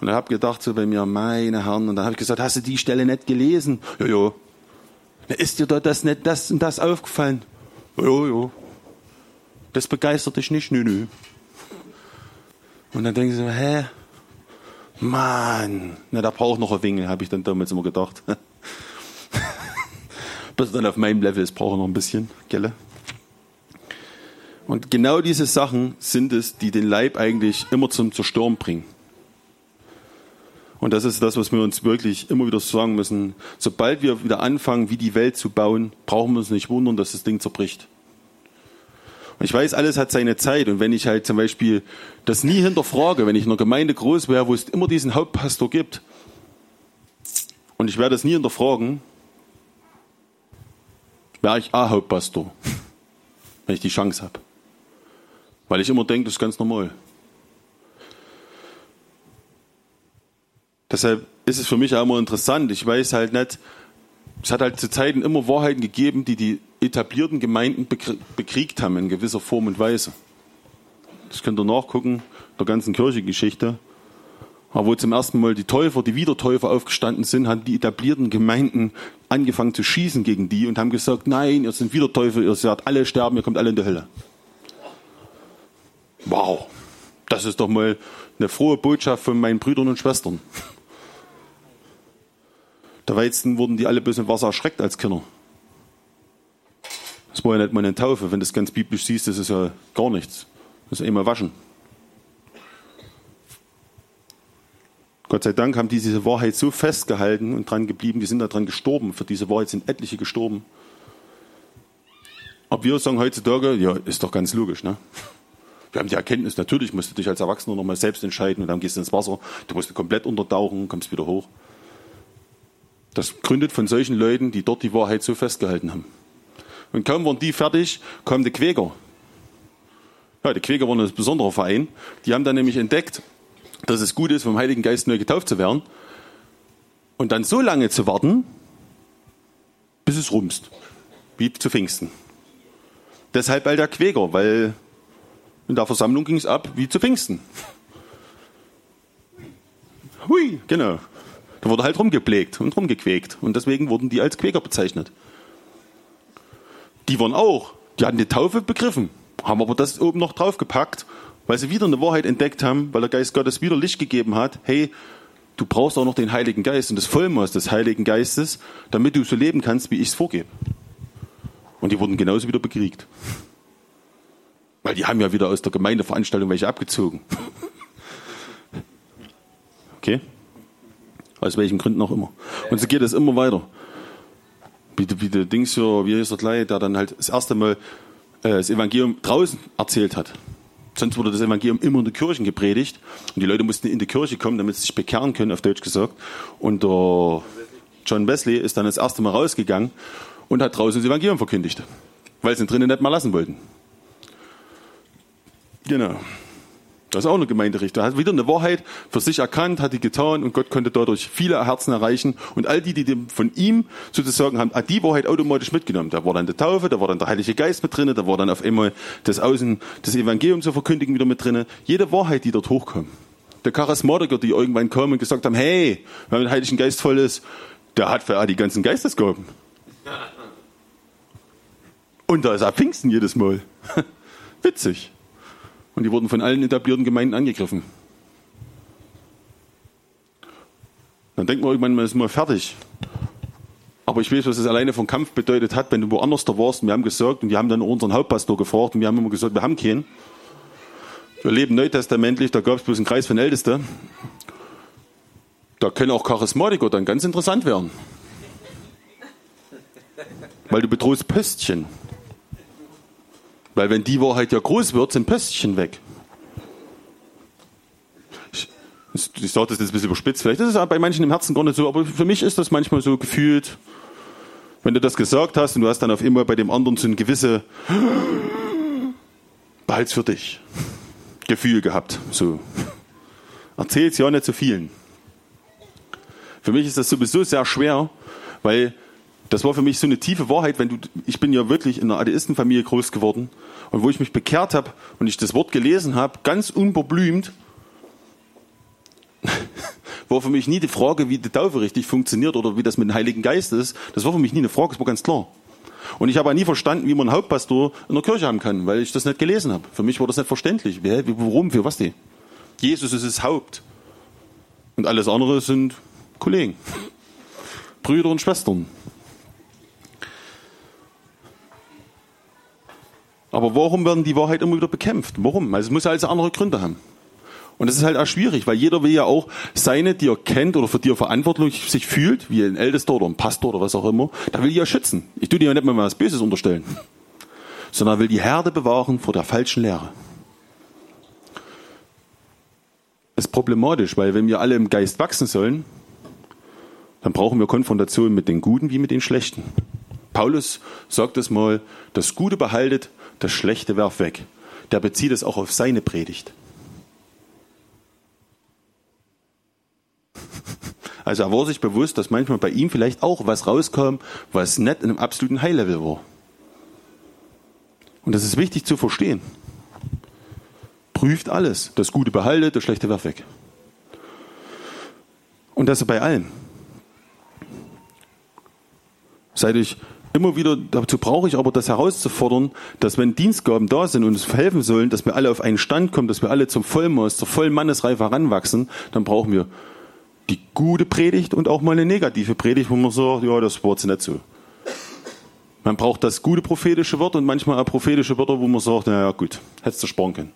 Und ich habe gedacht so bei mir, meine Herren, und dann habe ich gesagt, hast du die Stelle nicht gelesen? Ja, ja. Ist dir da das nicht das und das aufgefallen? Ja, ja. Das begeistert dich nicht? Nö, nö. Und dann denken sie, hä? Mann, na, da braucht noch ein Wingel, habe ich dann damals immer gedacht. Bis dann auf meinem Level ist, braucht noch ein bisschen, gelle? Und genau diese Sachen sind es, die den Leib eigentlich immer zum Zerstören bringen. Und das ist das, was wir uns wirklich immer wieder sagen müssen. Sobald wir wieder anfangen, wie die Welt zu bauen, brauchen wir uns nicht wundern, dass das Ding zerbricht. Und ich weiß, alles hat seine Zeit. Und wenn ich halt zum Beispiel das nie hinterfrage, wenn ich in einer Gemeinde groß wäre, wo es immer diesen Hauptpastor gibt, und ich werde das nie hinterfragen, wäre ich auch Hauptpastor, wenn ich die Chance habe. Weil ich immer denke, das ist ganz normal. Deshalb ist es für mich auch immer interessant. Ich weiß halt nicht, es hat halt zu Zeiten immer Wahrheiten gegeben, die die etablierten Gemeinden bekriegt haben in gewisser Form und Weise. Das könnt ihr nachgucken, der ganzen Kirchengeschichte. Aber wo zum ersten Mal die Täufer, die Wiedertäufer aufgestanden sind, haben die etablierten Gemeinden angefangen zu schießen gegen die und haben gesagt, nein, ihr seid Wiedertäufer, ihr seid alle sterben, ihr kommt alle in die Hölle. Wow, das ist doch mal eine frohe Botschaft von meinen Brüdern und Schwestern. Der Weizen wurden die alle bloß im Wasser erschreckt als Kinder. Das war ja nicht mal eine Taufe. Wenn du das ganz biblisch siehst, das ist ja gar nichts. Das ist einmal waschen. Gott sei Dank haben die diese Wahrheit so festgehalten und dran geblieben, die sind daran gestorben. Für diese Wahrheit sind etliche gestorben. Aber wir sagen heutzutage, ja, ist doch ganz logisch, ne? Wir haben die Erkenntnis, natürlich musst du dich als Erwachsener nochmal selbst entscheiden und dann gehst du ins Wasser. Du musst komplett untertauchen, kommst wieder hoch. Das gründet von solchen Leuten, die dort die Wahrheit so festgehalten haben. Und kaum waren die fertig, kamen die Quäker. Ja, die Quäker waren ein besonderer Verein. Die haben dann nämlich entdeckt, dass es gut ist, vom Heiligen Geist neu getauft zu werden. Und dann so lange zu warten, bis es rumst. Wie zu Pfingsten. Deshalb all der Quäker, weil in der Versammlung ging es ab wie zu Pfingsten. Hui, genau. Da wurde halt rumgepflegt und rumgequäkt. Und deswegen wurden die als Quäker bezeichnet die waren auch, die hatten die Taufe begriffen, haben aber das oben noch draufgepackt, weil sie wieder eine Wahrheit entdeckt haben, weil der Geist Gottes wieder Licht gegeben hat. Hey, du brauchst auch noch den Heiligen Geist und das Vollmaß des Heiligen Geistes, damit du so leben kannst, wie ich es vorgebe. Und die wurden genauso wieder bekriegt. Weil die haben ja wieder aus der Gemeindeveranstaltung welche abgezogen. Okay? Aus welchen Gründen auch immer. Und so geht es immer weiter wie, wie der Dings hier, wie ist er gleich, der dann halt das erste Mal äh, das Evangelium draußen erzählt hat. Sonst wurde das Evangelium immer in den Kirchen gepredigt. Und die Leute mussten in die Kirche kommen, damit sie sich bekehren können, auf Deutsch gesagt. Und der John Wesley ist dann das erste Mal rausgegangen und hat draußen das Evangelium verkündigt. Weil sie ihn drinnen nicht mal lassen wollten. Genau. Das ist auch eine Gemeinderichter. Hat wieder eine Wahrheit für sich erkannt, hat die getan und Gott konnte dadurch viele Herzen erreichen. Und all die, die von ihm sozusagen haben, hat die Wahrheit automatisch mitgenommen. Da war dann die Taufe, da war dann der Heilige Geist mit drin, da war dann auf einmal das Außen, das Evangelium zu verkündigen wieder mit drin. Jede Wahrheit, die dort hochkam. Der Charismatiker, die irgendwann kamen und gesagt haben, hey, wenn man den Heiligen Geist voll ist, der hat für die ganzen Geistesgaben. Und da ist er Pfingsten jedes Mal. Witzig. Und die wurden von allen etablierten Gemeinden angegriffen. Dann denkt man irgendwann, man ist mal fertig. Aber ich weiß, was es alleine von Kampf bedeutet hat, wenn du woanders da warst und wir haben gesagt, und die haben dann unseren Hauptpastor gefragt und wir haben immer gesagt, wir haben keinen. Wir leben neutestamentlich, da gab es bloß einen Kreis von Ältesten. Da können auch Charismatiker dann ganz interessant werden. Weil du bedrohst Pöstchen. Weil wenn die Wahrheit ja groß wird, sind Pöstchen weg. Ich, sage das jetzt ein bisschen überspitzt, vielleicht ist es bei manchen im Herzen gar nicht so, aber für mich ist das manchmal so gefühlt, wenn du das gesagt hast und du hast dann auf immer bei dem anderen so ein gewisse behalt's für dich Gefühl gehabt. So. Erzähl's ja nicht zu vielen. Für mich ist das sowieso sehr schwer, weil das war für mich so eine tiefe Wahrheit, wenn du, ich bin ja wirklich in einer Atheistenfamilie groß geworden und wo ich mich bekehrt habe und ich das Wort gelesen habe, ganz unverblümt, war für mich nie die Frage, wie die Taufe richtig funktioniert oder wie das mit dem Heiligen Geist ist. Das war für mich nie eine Frage, das war ganz klar. Und ich habe auch nie verstanden, wie man einen Hauptpastor in der Kirche haben kann, weil ich das nicht gelesen habe. Für mich war das nicht verständlich. Warum, für was die? Jesus ist das Haupt. Und alles andere sind Kollegen, Brüder und Schwestern. Aber warum werden die Wahrheit immer wieder bekämpft? Warum? Also es muss also andere Gründe haben. Und das ist halt auch schwierig, weil jeder will ja auch seine, die er kennt oder für die er verantwortlich sich fühlt, wie ein Ältester oder ein Pastor oder was auch immer, da will die ja schützen. Ich tue dir ja nicht mal was Böses unterstellen, sondern will die Herde bewahren vor der falschen Lehre. Ist problematisch, weil wenn wir alle im Geist wachsen sollen, dann brauchen wir Konfrontation mit den Guten wie mit den Schlechten. Paulus sagt es mal, das Gute behaltet, das Schlechte werf weg. Der bezieht es auch auf seine Predigt. Also er war sich bewusst, dass manchmal bei ihm vielleicht auch was rauskam, was nicht in einem absoluten High-Level war. Und das ist wichtig zu verstehen. Prüft alles. Das Gute behaltet, das Schlechte werf weg. Und das bei allem. Seid euch immer wieder, dazu brauche ich aber das herauszufordern, dass wenn Dienstgaben da sind und uns helfen sollen, dass wir alle auf einen Stand kommen, dass wir alle zum Vollmaß, zur vollen Mannesreife heranwachsen, dann brauchen wir die gute Predigt und auch mal eine negative Predigt, wo man sagt, ja, das war jetzt nicht so. Man braucht das gute prophetische Wort und manchmal auch prophetische Wörter, wo man sagt, naja, gut, hättest du sparen können.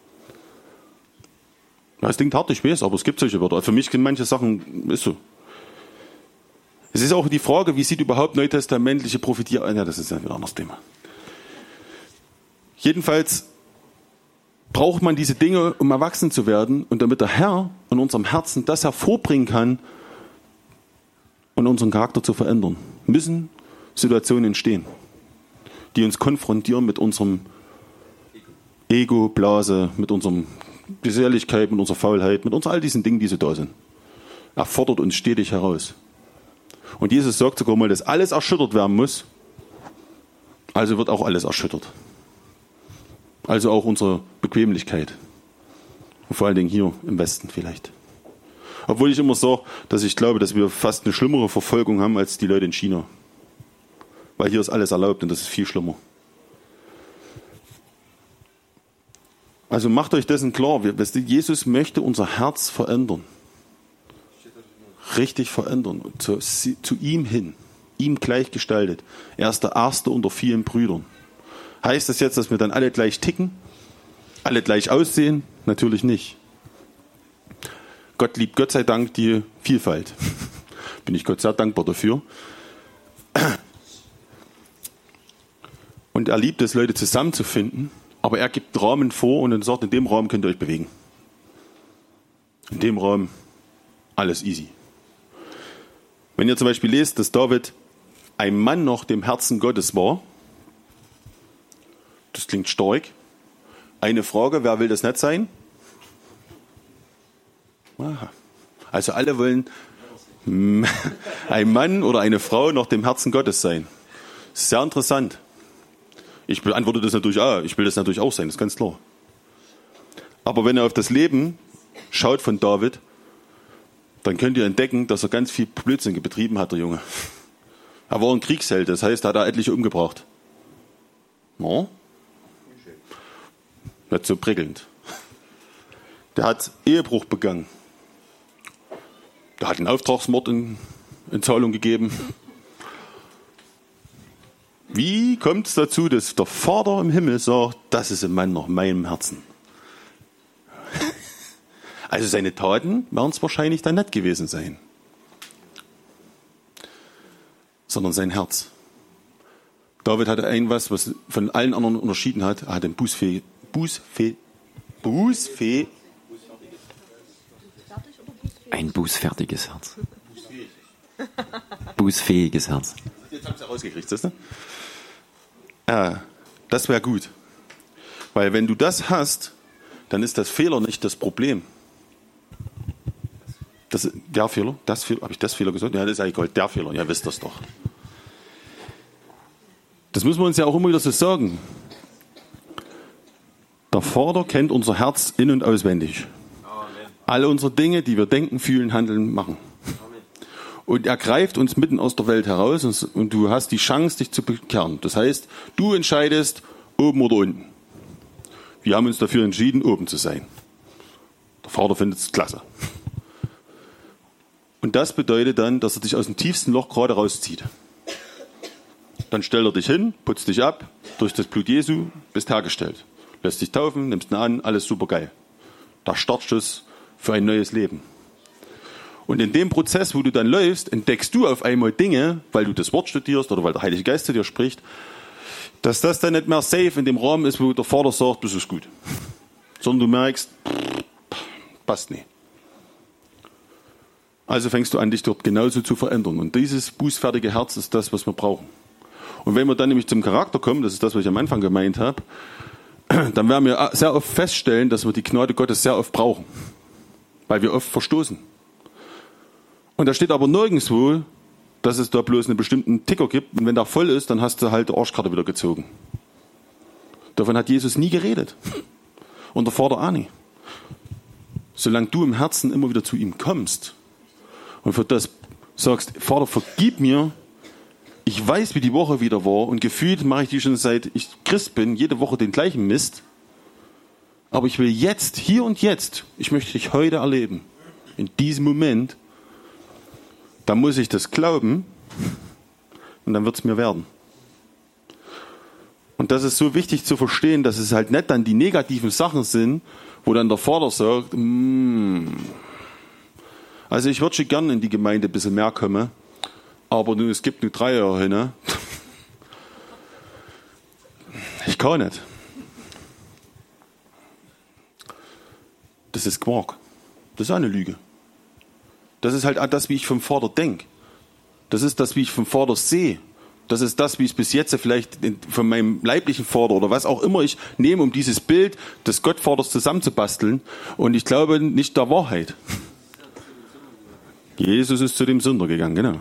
Das klingt hart, ich weiß, aber es gibt solche Wörter. Für mich sind manche Sachen, ist so. Es ist auch die Frage, wie sieht überhaupt neutestamentliche Prophetie aus? Ja, das ist ja ein anderes Thema. Jedenfalls braucht man diese Dinge, um erwachsen zu werden und damit der Herr in unserem Herzen das hervorbringen kann und unseren Charakter zu verändern, müssen Situationen entstehen, die uns konfrontieren mit unserem Ego, Blase, mit unserem Geselligkeit, mit unserer Faulheit, mit uns all diesen Dingen, die so da sind. Er fordert uns stetig heraus. Und Jesus sagt sogar mal, dass alles erschüttert werden muss. Also wird auch alles erschüttert. Also auch unsere Bequemlichkeit. Und vor allen Dingen hier im Westen vielleicht. Obwohl ich immer sage, dass ich glaube, dass wir fast eine schlimmere Verfolgung haben als die Leute in China. Weil hier ist alles erlaubt und das ist viel schlimmer. Also macht euch dessen klar, Jesus möchte unser Herz verändern richtig verändern zu, zu ihm hin, ihm gleichgestaltet. Er ist der Erste unter vielen Brüdern. Heißt das jetzt, dass wir dann alle gleich ticken? Alle gleich aussehen? Natürlich nicht. Gott liebt Gott sei Dank die Vielfalt. Bin ich Gott sehr dankbar dafür. Und er liebt es, Leute zusammenzufinden Aber er gibt Rahmen vor und dann sagt, in dem Raum könnt ihr euch bewegen. In dem Raum alles easy. Wenn ihr zum Beispiel lest, dass David ein Mann nach dem Herzen Gottes war, das klingt stark. Eine Frage, wer will das nicht sein? Also alle wollen ein Mann oder eine Frau nach dem Herzen Gottes sein. Sehr interessant. Ich beantworte das natürlich auch. Ich will das natürlich auch sein, das ist ganz klar. Aber wenn ihr auf das Leben schaut von David, dann könnt ihr entdecken, dass er ganz viel Blödsinn betrieben hat, der Junge. Er war ein Kriegsheld, das heißt, er hat da etliche umgebracht. No? Nicht so prickelnd. Der hat Ehebruch begangen. Der hat einen Auftragsmord in, in Zahlung gegeben. Wie kommt es dazu, dass der Vater im Himmel sagt, das ist ein Mann nach meinem Herzen? Also seine Taten werden es wahrscheinlich dann nicht gewesen sein, sondern sein Herz. David hatte ein was, was von allen anderen unterschieden hat. Er hatte ein Bußfee, Bußfee, Bußfee, ein bußfertiges Herz. Bußfähiges Herz. Jetzt haben sie rausgekriegt, das, ne? Ja, das wäre gut. Weil wenn du das hast, dann ist das Fehler nicht das Problem. Das, der Fehler? Das Fehler? Habe ich das Fehler gesagt? Ja, das ist eigentlich Gold. Der Fehler. Ja, wisst das doch. Das müssen wir uns ja auch immer wieder so sagen. Der Vater kennt unser Herz in- und auswendig. Alle unsere Dinge, die wir denken, fühlen, handeln, machen. Und er greift uns mitten aus der Welt heraus und, und du hast die Chance, dich zu bekehren. Das heißt, du entscheidest, oben oder unten. Wir haben uns dafür entschieden, oben zu sein. Der Vater findet es klasse. Und das bedeutet dann, dass er dich aus dem tiefsten Loch gerade rauszieht. Dann stellt er dich hin, putzt dich ab, durch das Blut Jesu bist hergestellt. Lässt dich taufen, nimmst ihn an, alles super geil. Der Startschuss für ein neues Leben. Und in dem Prozess, wo du dann läufst, entdeckst du auf einmal Dinge, weil du das Wort studierst oder weil der Heilige Geist zu dir spricht, dass das dann nicht mehr safe in dem Rahmen ist, wo der Vater sagt, das ist gut. Sondern du merkst, passt nicht. Also fängst du an, dich dort genauso zu verändern. Und dieses bußfertige Herz ist das, was wir brauchen. Und wenn wir dann nämlich zum Charakter kommen, das ist das, was ich am Anfang gemeint habe, dann werden wir sehr oft feststellen, dass wir die Gnade Gottes sehr oft brauchen. Weil wir oft verstoßen. Und da steht aber nirgendwo, dass es da bloß einen bestimmten Ticker gibt. Und wenn der voll ist, dann hast du halt die Arschkarte wieder gezogen. Davon hat Jesus nie geredet. Und der Vater auch nicht. Solange du im Herzen immer wieder zu ihm kommst und für das sagst, Vater, vergib mir, ich weiß, wie die Woche wieder war und gefühlt mache ich die schon seit ich Christ bin, jede Woche den gleichen Mist. Aber ich will jetzt, hier und jetzt, ich möchte dich heute erleben. In diesem Moment, da muss ich das glauben und dann wird es mir werden. Und das ist so wichtig zu verstehen, dass es halt nicht dann die negativen Sachen sind, wo dann der Vater sagt, mm, also ich würde schon gerne in die Gemeinde ein bisschen mehr kommen, aber nun, es gibt nur drei Jahre hin. Ne? Ich kann nicht. Das ist Quark. Das ist eine Lüge. Das ist halt das, wie ich vom Vater denke. Das ist das, wie ich vom Vater sehe. Das ist das, wie ich es bis jetzt vielleicht von meinem leiblichen Vater oder was auch immer ich nehme, um dieses Bild des Gottvaters zusammenzubasteln. Und ich glaube nicht der Wahrheit. Jesus ist zu dem Sünder gegangen, genau.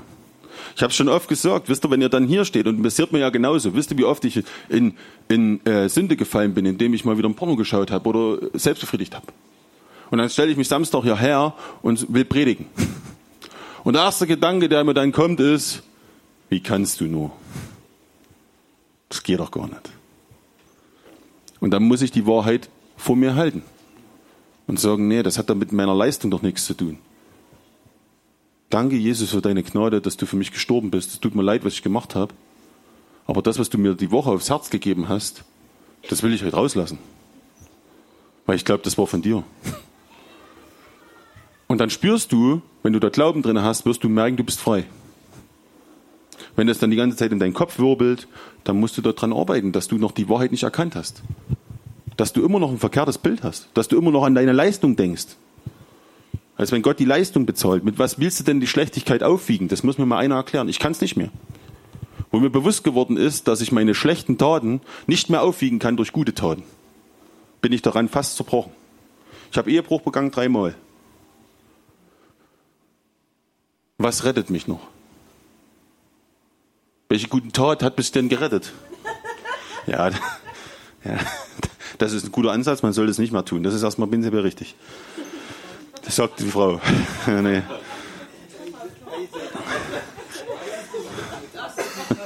Ich habe schon oft gesagt, wisst ihr, wenn ihr dann hier steht, und passiert mir ja genauso, wisst ihr, wie oft ich in, in äh, Sünde gefallen bin, indem ich mal wieder ein Porno geschaut habe oder selbst befriedigt habe. Und dann stelle ich mich Samstag hierher und will predigen. Und der erste Gedanke, der mir dann kommt, ist, wie kannst du nur? Das geht doch gar nicht. Und dann muss ich die Wahrheit vor mir halten und sagen, nee, das hat dann mit meiner Leistung doch nichts zu tun. Danke, Jesus, für deine Gnade, dass du für mich gestorben bist. Es tut mir leid, was ich gemacht habe. Aber das, was du mir die Woche aufs Herz gegeben hast, das will ich heute rauslassen. Weil ich glaube, das war von dir. Und dann spürst du, wenn du da Glauben drin hast, wirst du merken, du bist frei. Wenn das dann die ganze Zeit in deinen Kopf wirbelt, dann musst du daran arbeiten, dass du noch die Wahrheit nicht erkannt hast. dass du immer noch ein verkehrtes Bild hast, dass du immer noch an deine Leistung denkst. Als wenn Gott die Leistung bezahlt. Mit was willst du denn die Schlechtigkeit aufwiegen? Das muss mir mal einer erklären. Ich kann es nicht mehr. Wo mir bewusst geworden ist, dass ich meine schlechten Taten nicht mehr aufwiegen kann durch gute Taten, bin ich daran fast zerbrochen. Ich habe Ehebruch begangen dreimal. Was rettet mich noch? Welche guten Tat hat mich denn gerettet? Ja, ja, das ist ein guter Ansatz, man soll das nicht mehr tun. Das ist erstmal prinzipiell richtig. Das sagt die Frau.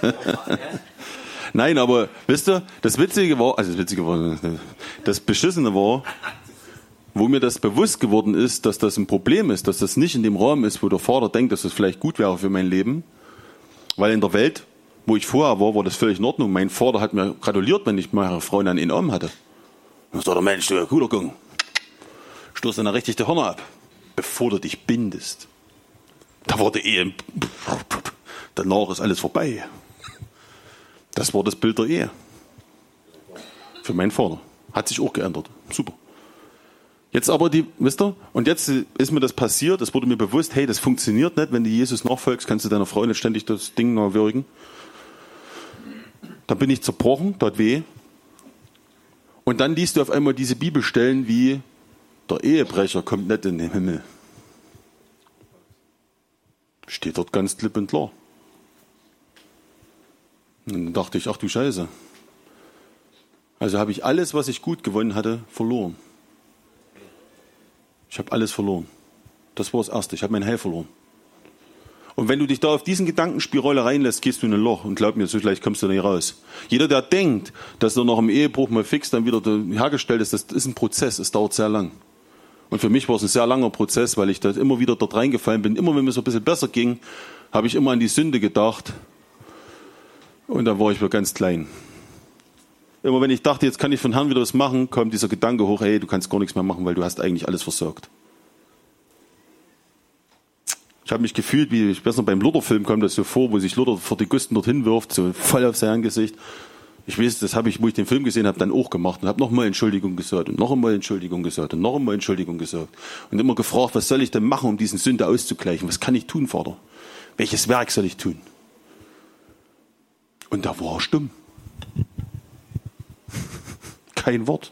Nein, aber wisst ihr, das Witzige war, also das Witzige war, das Beschissene war, wo mir das bewusst geworden ist, dass das ein Problem ist, dass das nicht in dem Raum ist, wo der Vater denkt, dass das vielleicht gut wäre für mein Leben. Weil in der Welt, wo ich vorher war, war das völlig in Ordnung. Mein Vater hat mir gratuliert, wenn ich meine Frau an den Arm hatte. Dann sagt der Mensch, du guter Gang, stoß dann richtig die Hörner ab, bevor du dich bindest. Da war die Ehe, danach ist alles vorbei. Das war das Bild der Ehe. Für meinen Vater. Hat sich auch geändert. Super. Jetzt aber die, wisst ihr, und jetzt ist mir das passiert, es wurde mir bewusst, hey, das funktioniert nicht, wenn du Jesus nachfolgst, kannst du deiner Frau nicht ständig das Ding nachwürgen. Dann bin ich zerbrochen, dort weh. Und dann liest du auf einmal diese Bibelstellen wie, der Ehebrecher kommt nicht in den Himmel. Steht dort ganz klipp und klar. Und dann dachte ich, ach du Scheiße. Also habe ich alles, was ich gut gewonnen hatte, verloren. Ich habe alles verloren. Das war das Erste. Ich habe mein Heil verloren. Und wenn du dich da auf diesen Gedankenspirale reinlässt, gehst du in ein Loch. Und glaub mir, so leicht kommst du da nicht raus. Jeder, der denkt, dass er noch im Ehebruch mal fix dann wieder hergestellt ist, das ist ein Prozess. Es dauert sehr lang. Und für mich war es ein sehr langer Prozess, weil ich da immer wieder dort reingefallen bin. Immer wenn mir so ein bisschen besser ging, habe ich immer an die Sünde gedacht. Und da war ich wieder ganz klein. Immer wenn ich dachte, jetzt kann ich von Herrn wieder was machen, kommt dieser Gedanke hoch, hey, du kannst gar nichts mehr machen, weil du hast eigentlich alles versorgt. Ich habe mich gefühlt, wie ich besser beim Luther-Film kommt das so vor, wo sich Luther vor die Güsten dorthin wirft, so voll auf sein Gesicht. Ich weiß, das habe ich, wo ich den Film gesehen habe, dann auch gemacht und habe nochmal Entschuldigung gesagt und noch einmal Entschuldigung gesagt und noch einmal Entschuldigung gesagt und immer gefragt, was soll ich denn machen, um diesen Sünde auszugleichen? Was kann ich tun, Vater? Welches Werk soll ich tun? Und da war er stumm kein Wort.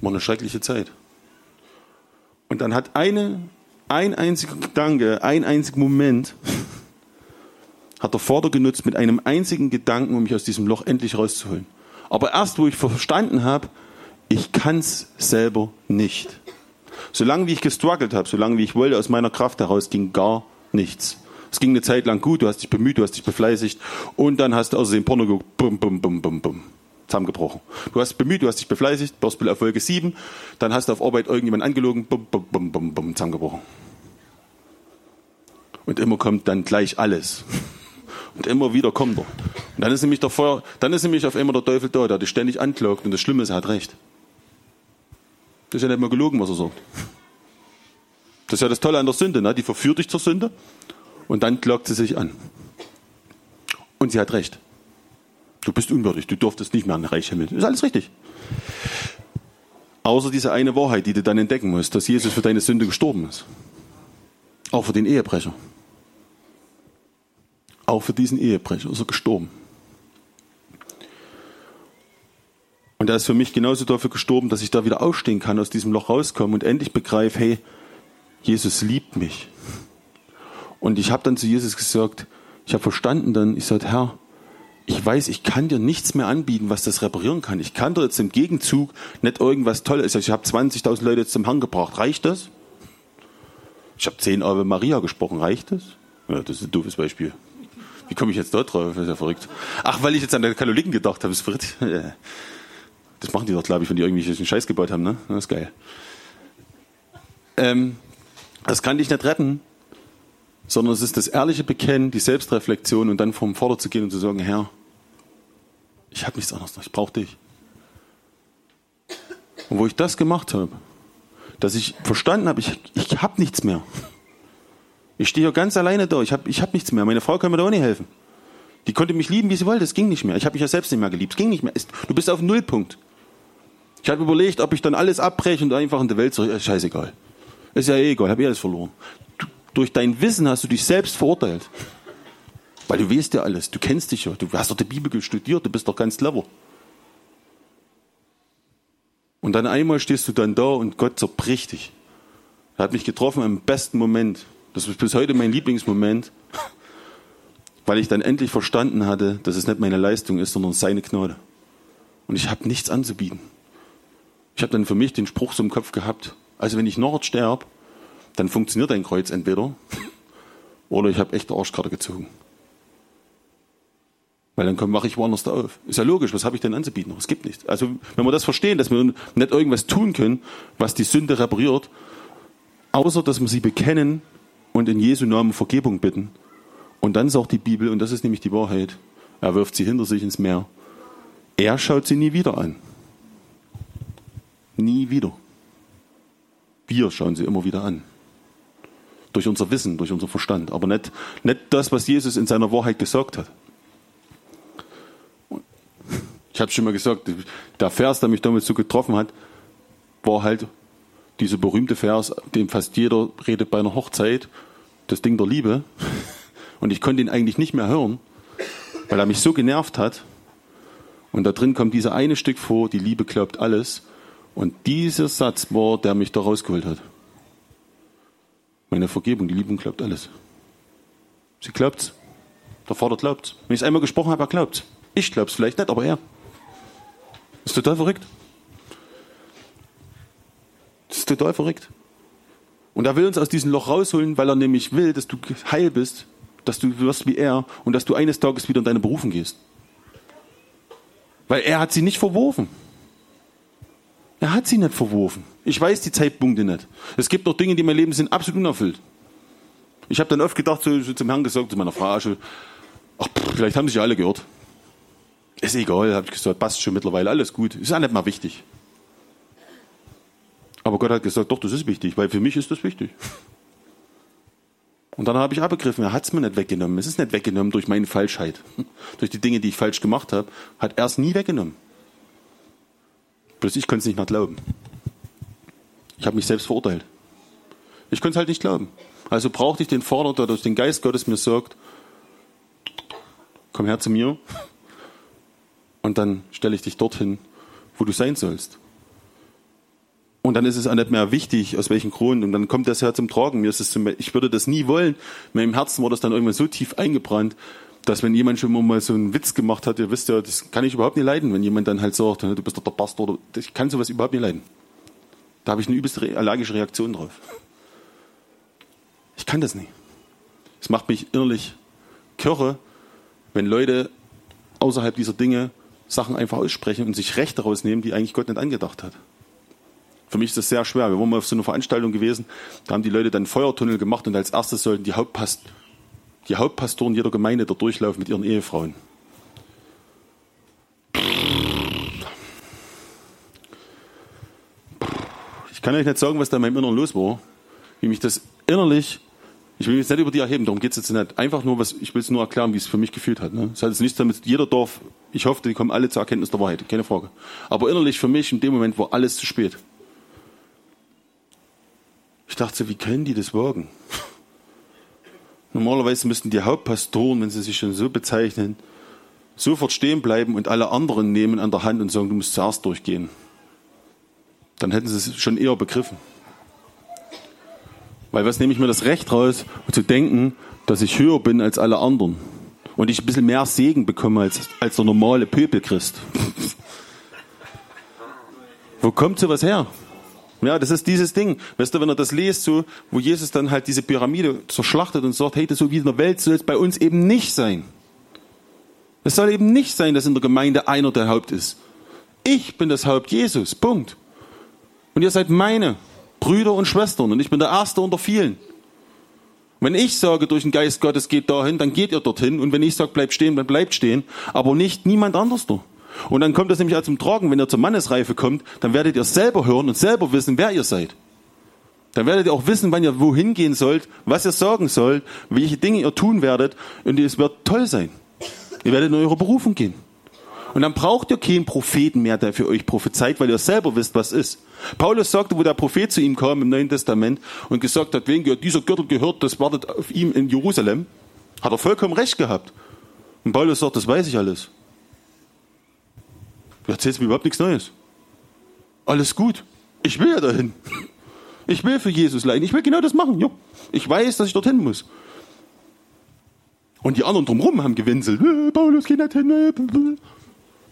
War eine schreckliche Zeit. Und dann hat eine, ein einziger Gedanke, ein einziger Moment, hat der Vater genutzt mit einem einzigen Gedanken, um mich aus diesem Loch endlich rauszuholen. Aber erst, wo ich verstanden habe, ich kann es selber nicht. Solange wie ich gestruggelt habe, solange wie ich wollte, aus meiner Kraft heraus ging gar nichts. Es ging eine Zeit lang gut, du hast dich bemüht, du hast dich befleißigt und dann hast du außerdem Porno geguckt, bum, bum, bum, bum, bum zusammengebrochen. Du hast bemüht, du hast dich befleißigt, Beispiel auf Folge 7, dann hast du auf Arbeit irgendjemand angelogen, bum, bum, bum, bum, bum, zusammengebrochen. Und immer kommt dann gleich alles. Und immer wieder kommt er. Und dann ist nämlich der Feuer, dann ist nämlich auf einmal der Teufel da, der dich ständig anklagt und das Schlimme ist, er hat recht. Das ist ja nicht mal gelogen, was er sagt. Das ist ja das Tolle an der Sünde, ne? die verführt dich zur Sünde und dann klagt sie sich an. Und sie hat recht. Du bist unwürdig, du durftest nicht mehr an den Reich Himmel. Ist alles richtig. Außer diese eine Wahrheit, die du dann entdecken musst, dass Jesus für deine Sünde gestorben ist. Auch für den Ehebrecher. Auch für diesen Ehebrecher ist er gestorben. Und er ist für mich genauso dafür gestorben, dass ich da wieder aufstehen kann, aus diesem Loch rauskommen und endlich begreife, hey, Jesus liebt mich. Und ich habe dann zu Jesus gesagt, ich habe verstanden dann, ich sagte, Herr, ich weiß, ich kann dir nichts mehr anbieten, was das reparieren kann. Ich kann dir jetzt im Gegenzug nicht irgendwas Tolles. Ich habe 20.000 Leute jetzt zum Hang gebracht. Reicht das? Ich habe 10 Ave Maria gesprochen. Reicht das? Ja, das ist ein doofes Beispiel. Wie komme ich jetzt dort drauf? Das ist ja verrückt. Ach, weil ich jetzt an die Katholiken gedacht habe. Verrückt. das machen die doch, glaube ich, wenn die irgendwie Scheiß gebaut haben. Ne? Das ist geil. Ähm, das kann dich nicht retten, sondern es ist das ehrliche Bekennen, die Selbstreflexion und dann vom Vorder zu gehen und zu sagen, Herr, ich habe nichts anderes, ich brauche dich. Und wo ich das gemacht habe, dass ich verstanden habe, ich, ich habe nichts mehr. Ich stehe hier ganz alleine da, ich habe ich hab nichts mehr. Meine Frau kann mir da auch nicht helfen. Die konnte mich lieben, wie sie wollte. Es ging nicht mehr. Ich habe mich ja selbst nicht mehr geliebt. Es ging nicht mehr. Du bist auf Nullpunkt. Ich habe überlegt, ob ich dann alles abbreche und einfach in der Welt zurück. Scheißegal. Ist ja eh egal. Habe ich alles verloren. Du, durch dein Wissen hast du dich selbst verurteilt. Weil du weißt ja alles. Du kennst dich ja. Du hast doch die Bibel studiert. Du bist doch ganz clever. Und dann einmal stehst du dann da und Gott zerbricht dich. Er hat mich getroffen im besten Moment. Das ist bis heute mein Lieblingsmoment, weil ich dann endlich verstanden hatte, dass es nicht meine Leistung ist, sondern seine Gnade. Und ich habe nichts anzubieten. Ich habe dann für mich den Spruch so im Kopf gehabt, also wenn ich noch sterbe, dann funktioniert ein Kreuz entweder oder ich habe echte Arschkarte gezogen. Weil dann mache ich woanders da auf. Ist ja logisch, was habe ich denn anzubieten? Es gibt nichts. Also wenn wir das verstehen, dass wir nicht irgendwas tun können, was die Sünde repariert, außer dass wir sie bekennen und in Jesu Namen Vergebung bitten. Und dann sagt die Bibel, und das ist nämlich die Wahrheit, er wirft sie hinter sich ins Meer. Er schaut sie nie wieder an. Nie wieder. Wir schauen sie immer wieder an. Durch unser Wissen, durch unser Verstand. Aber nicht, nicht das, was Jesus in seiner Wahrheit gesagt hat. Ich habe schon mal gesagt, der Vers, der mich damals so getroffen hat, war halt dieser berühmte Vers, den fast jeder redet bei einer Hochzeit, das Ding der Liebe. Und ich konnte ihn eigentlich nicht mehr hören, weil er mich so genervt hat. Und da drin kommt dieser eine Stück vor, die Liebe glaubt alles. Und dieser Satz war, der mich da rausgeholt hat. Meine Vergebung, die Liebe glaubt alles. Sie glaubt's. Der Vater glaubt's. Wenn ich es einmal gesprochen habe, er glaubt's. Ich glaub's vielleicht nicht, aber er. Ist total verrückt. Das ist total verrückt. Und er will uns aus diesem Loch rausholen, weil er nämlich will, dass du heil bist, dass du wirst wie er und dass du eines Tages wieder in deine Berufung gehst. Weil er hat sie nicht verworfen. Er hat sie nicht verworfen. Ich weiß die Zeitpunkte nicht. Es gibt noch Dinge, die in meinem Leben sind absolut unerfüllt. Ich habe dann oft gedacht, so, so, zum Herrn gesagt, zu meiner Frau, ach, vielleicht haben sich ja alle gehört. Ist egal, habe ich gesagt, passt schon mittlerweile, alles gut. Ist ja nicht mal wichtig. Aber Gott hat gesagt, doch, das ist wichtig, weil für mich ist das wichtig. Und dann habe ich abgegriffen, er hat es mir nicht weggenommen. Es ist nicht weggenommen durch meine Falschheit. Durch die Dinge, die ich falsch gemacht habe, hat er es nie weggenommen. Bloß ich konnte es nicht mehr glauben. Ich habe mich selbst verurteilt. Ich konnte es halt nicht glauben. Also brauchte ich den Vater, der durch den Geist Gottes mir sagt, komm her zu mir und dann stelle ich dich dorthin, wo du sein sollst. Und dann ist es auch nicht mehr wichtig, aus welchem Grund. Und dann kommt das ja zum Tragen. Mir ist es zum, ich würde das nie wollen. In meinem Herzen war das dann irgendwann so tief eingebrannt, dass wenn jemand schon mal so einen Witz gemacht hat, ihr wisst ja, das kann ich überhaupt nicht leiden, wenn jemand dann halt sagt, du bist doch der Pastor. Ich kann sowas überhaupt nicht leiden. Da habe ich eine übelst allergische Reaktion drauf. Ich kann das nicht. Es macht mich innerlich kirre, wenn Leute außerhalb dieser Dinge Sachen einfach aussprechen und sich Rechte rausnehmen, die eigentlich Gott nicht angedacht hat. Für mich ist das sehr schwer. Wir waren mal auf so einer Veranstaltung gewesen, da haben die Leute dann Feuertunnel gemacht und als erstes sollten die, Hauptpast die Hauptpastoren jeder Gemeinde da durchlaufen mit ihren Ehefrauen. Ich kann euch nicht sagen, was da in meinem Inneren los war, wie mich das innerlich, ich will mich jetzt nicht über die erheben, darum geht es jetzt nicht. Einfach nur, was, ich will es nur erklären, wie es für mich gefühlt hat. Ne? Es hat jetzt nichts damit, jeder Dorf, ich hoffe, die kommen alle zur Erkenntnis der Wahrheit, keine Frage. Aber innerlich für mich in dem Moment war alles zu spät. Ich dachte so, wie können die das wagen? Normalerweise müssten die Hauptpastoren, wenn sie sich schon so bezeichnen, sofort stehen bleiben und alle anderen nehmen an der Hand und sagen, du musst zuerst durchgehen. Dann hätten sie es schon eher begriffen. Weil was nehme ich mir das Recht raus, zu denken, dass ich höher bin als alle anderen und ich ein bisschen mehr Segen bekomme als, als der normale Pöbelchrist. Wo kommt sowas her? Ja, das ist dieses Ding. Weißt du, wenn er das liest, so, wo Jesus dann halt diese Pyramide zerschlachtet und sagt, hey, das so wie in der Welt soll es bei uns eben nicht sein. Es soll eben nicht sein, dass in der Gemeinde einer der Haupt ist. Ich bin das Haupt Jesus. Punkt. Und ihr seid meine Brüder und Schwestern und ich bin der Erste unter vielen. Wenn ich sage, durch den Geist Gottes geht dahin, dann geht ihr dorthin. Und wenn ich sage, bleibt stehen, dann bleibt stehen. Aber nicht niemand anders. Da. Und dann kommt das nämlich auch zum Tragen, wenn ihr zur Mannesreife kommt, dann werdet ihr selber hören und selber wissen, wer ihr seid. Dann werdet ihr auch wissen, wann ihr wohin gehen sollt, was ihr sagen sollt, welche Dinge ihr tun werdet und es wird toll sein. Ihr werdet in eure Berufung gehen. Und dann braucht ihr keinen Propheten mehr, der für euch prophezeit, weil ihr selber wisst, was ist. Paulus sagte, wo der Prophet zu ihm kam im Neuen Testament und gesagt hat, wen gehört dieser Gürtel gehört, das wartet auf ihm in Jerusalem, hat er vollkommen recht gehabt. Und Paulus sagt, das weiß ich alles. Du erzählst mir überhaupt nichts Neues. Alles gut. Ich will ja dahin. Ich will für Jesus leiden. Ich will genau das machen. Jo. Ich weiß, dass ich dorthin muss. Und die anderen drumherum haben gewinselt. Äh, Paulus, geh nicht hin. Äh,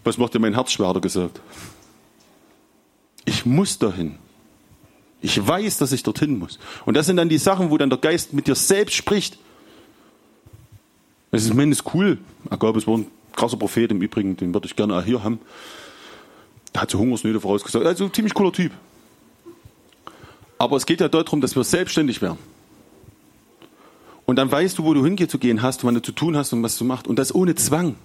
was macht dir mein Herz schwer, er gesagt. Ich muss dahin. Ich weiß, dass ich dorthin muss. Und das sind dann die Sachen, wo dann der Geist mit dir selbst spricht. Es ist mindestens cool. Agabus war ein krasser Prophet im Übrigen, den würde ich gerne auch hier haben. Der hat so Hungersnöte vorausgesagt. Also ziemlich cooler Typ. Aber es geht ja darum, dass wir selbstständig werden. Und dann weißt du, wo du hinzugehen hast, wann du zu tun hast und was du machst. Und das ohne Zwang.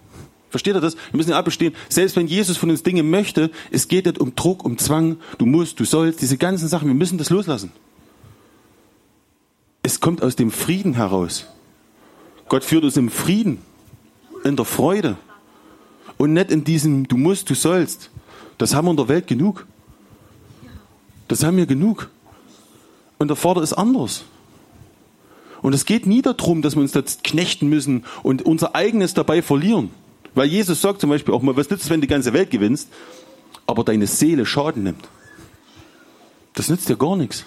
Versteht ihr das? Wir müssen ja abbestehen, selbst wenn Jesus von uns Dinge möchte, es geht nicht um Druck, um Zwang, du musst, du sollst, diese ganzen Sachen, wir müssen das loslassen. Es kommt aus dem Frieden heraus. Gott führt uns im Frieden, in der Freude und nicht in diesem du musst, du sollst. Das haben wir in der Welt genug. Das haben wir genug. Und der Vater ist anders. Und es geht nie darum, dass wir uns das knechten müssen und unser eigenes dabei verlieren. Weil Jesus sagt zum Beispiel auch mal, was nützt es, wenn du die ganze Welt gewinnst, aber deine Seele Schaden nimmt? Das nützt dir gar nichts.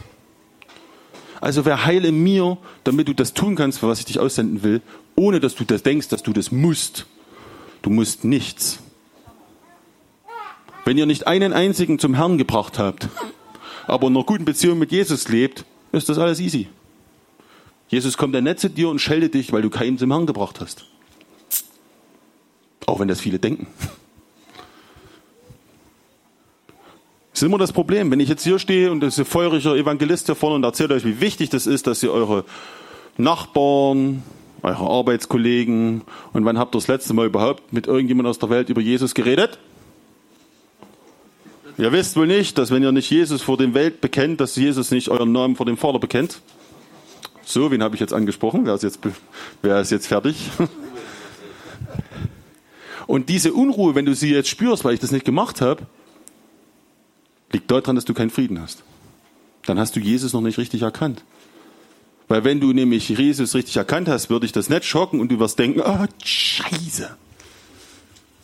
Also wer heile mir, damit du das tun kannst, für was ich dich aussenden will, ohne dass du das denkst, dass du das musst. Du musst nichts. Wenn ihr nicht einen einzigen zum Herrn gebracht habt, aber in einer guten Beziehung mit Jesus lebt, ist das alles easy. Jesus kommt dann nicht zu dir und scheldet dich, weil du keinen zum Herrn gebracht hast. Auch wenn das viele denken. Das ist immer das Problem. Wenn ich jetzt hier stehe und das ist ein feuriger Evangelist hier vorne und erzählt euch, wie wichtig das ist, dass ihr eure Nachbarn, eure Arbeitskollegen und wann habt ihr das letzte Mal überhaupt mit irgendjemand aus der Welt über Jesus geredet? Ihr wisst wohl nicht, dass wenn ihr nicht Jesus vor dem Welt bekennt, dass Jesus nicht euren Namen vor dem Vater bekennt. So, wen habe ich jetzt angesprochen? Wer ist jetzt, wer ist jetzt fertig? Und diese Unruhe, wenn du sie jetzt spürst, weil ich das nicht gemacht habe, liegt daran, dass du keinen Frieden hast. Dann hast du Jesus noch nicht richtig erkannt. Weil wenn du nämlich Jesus richtig erkannt hast, würde ich das nicht schocken und du wirst denken, oh, scheiße.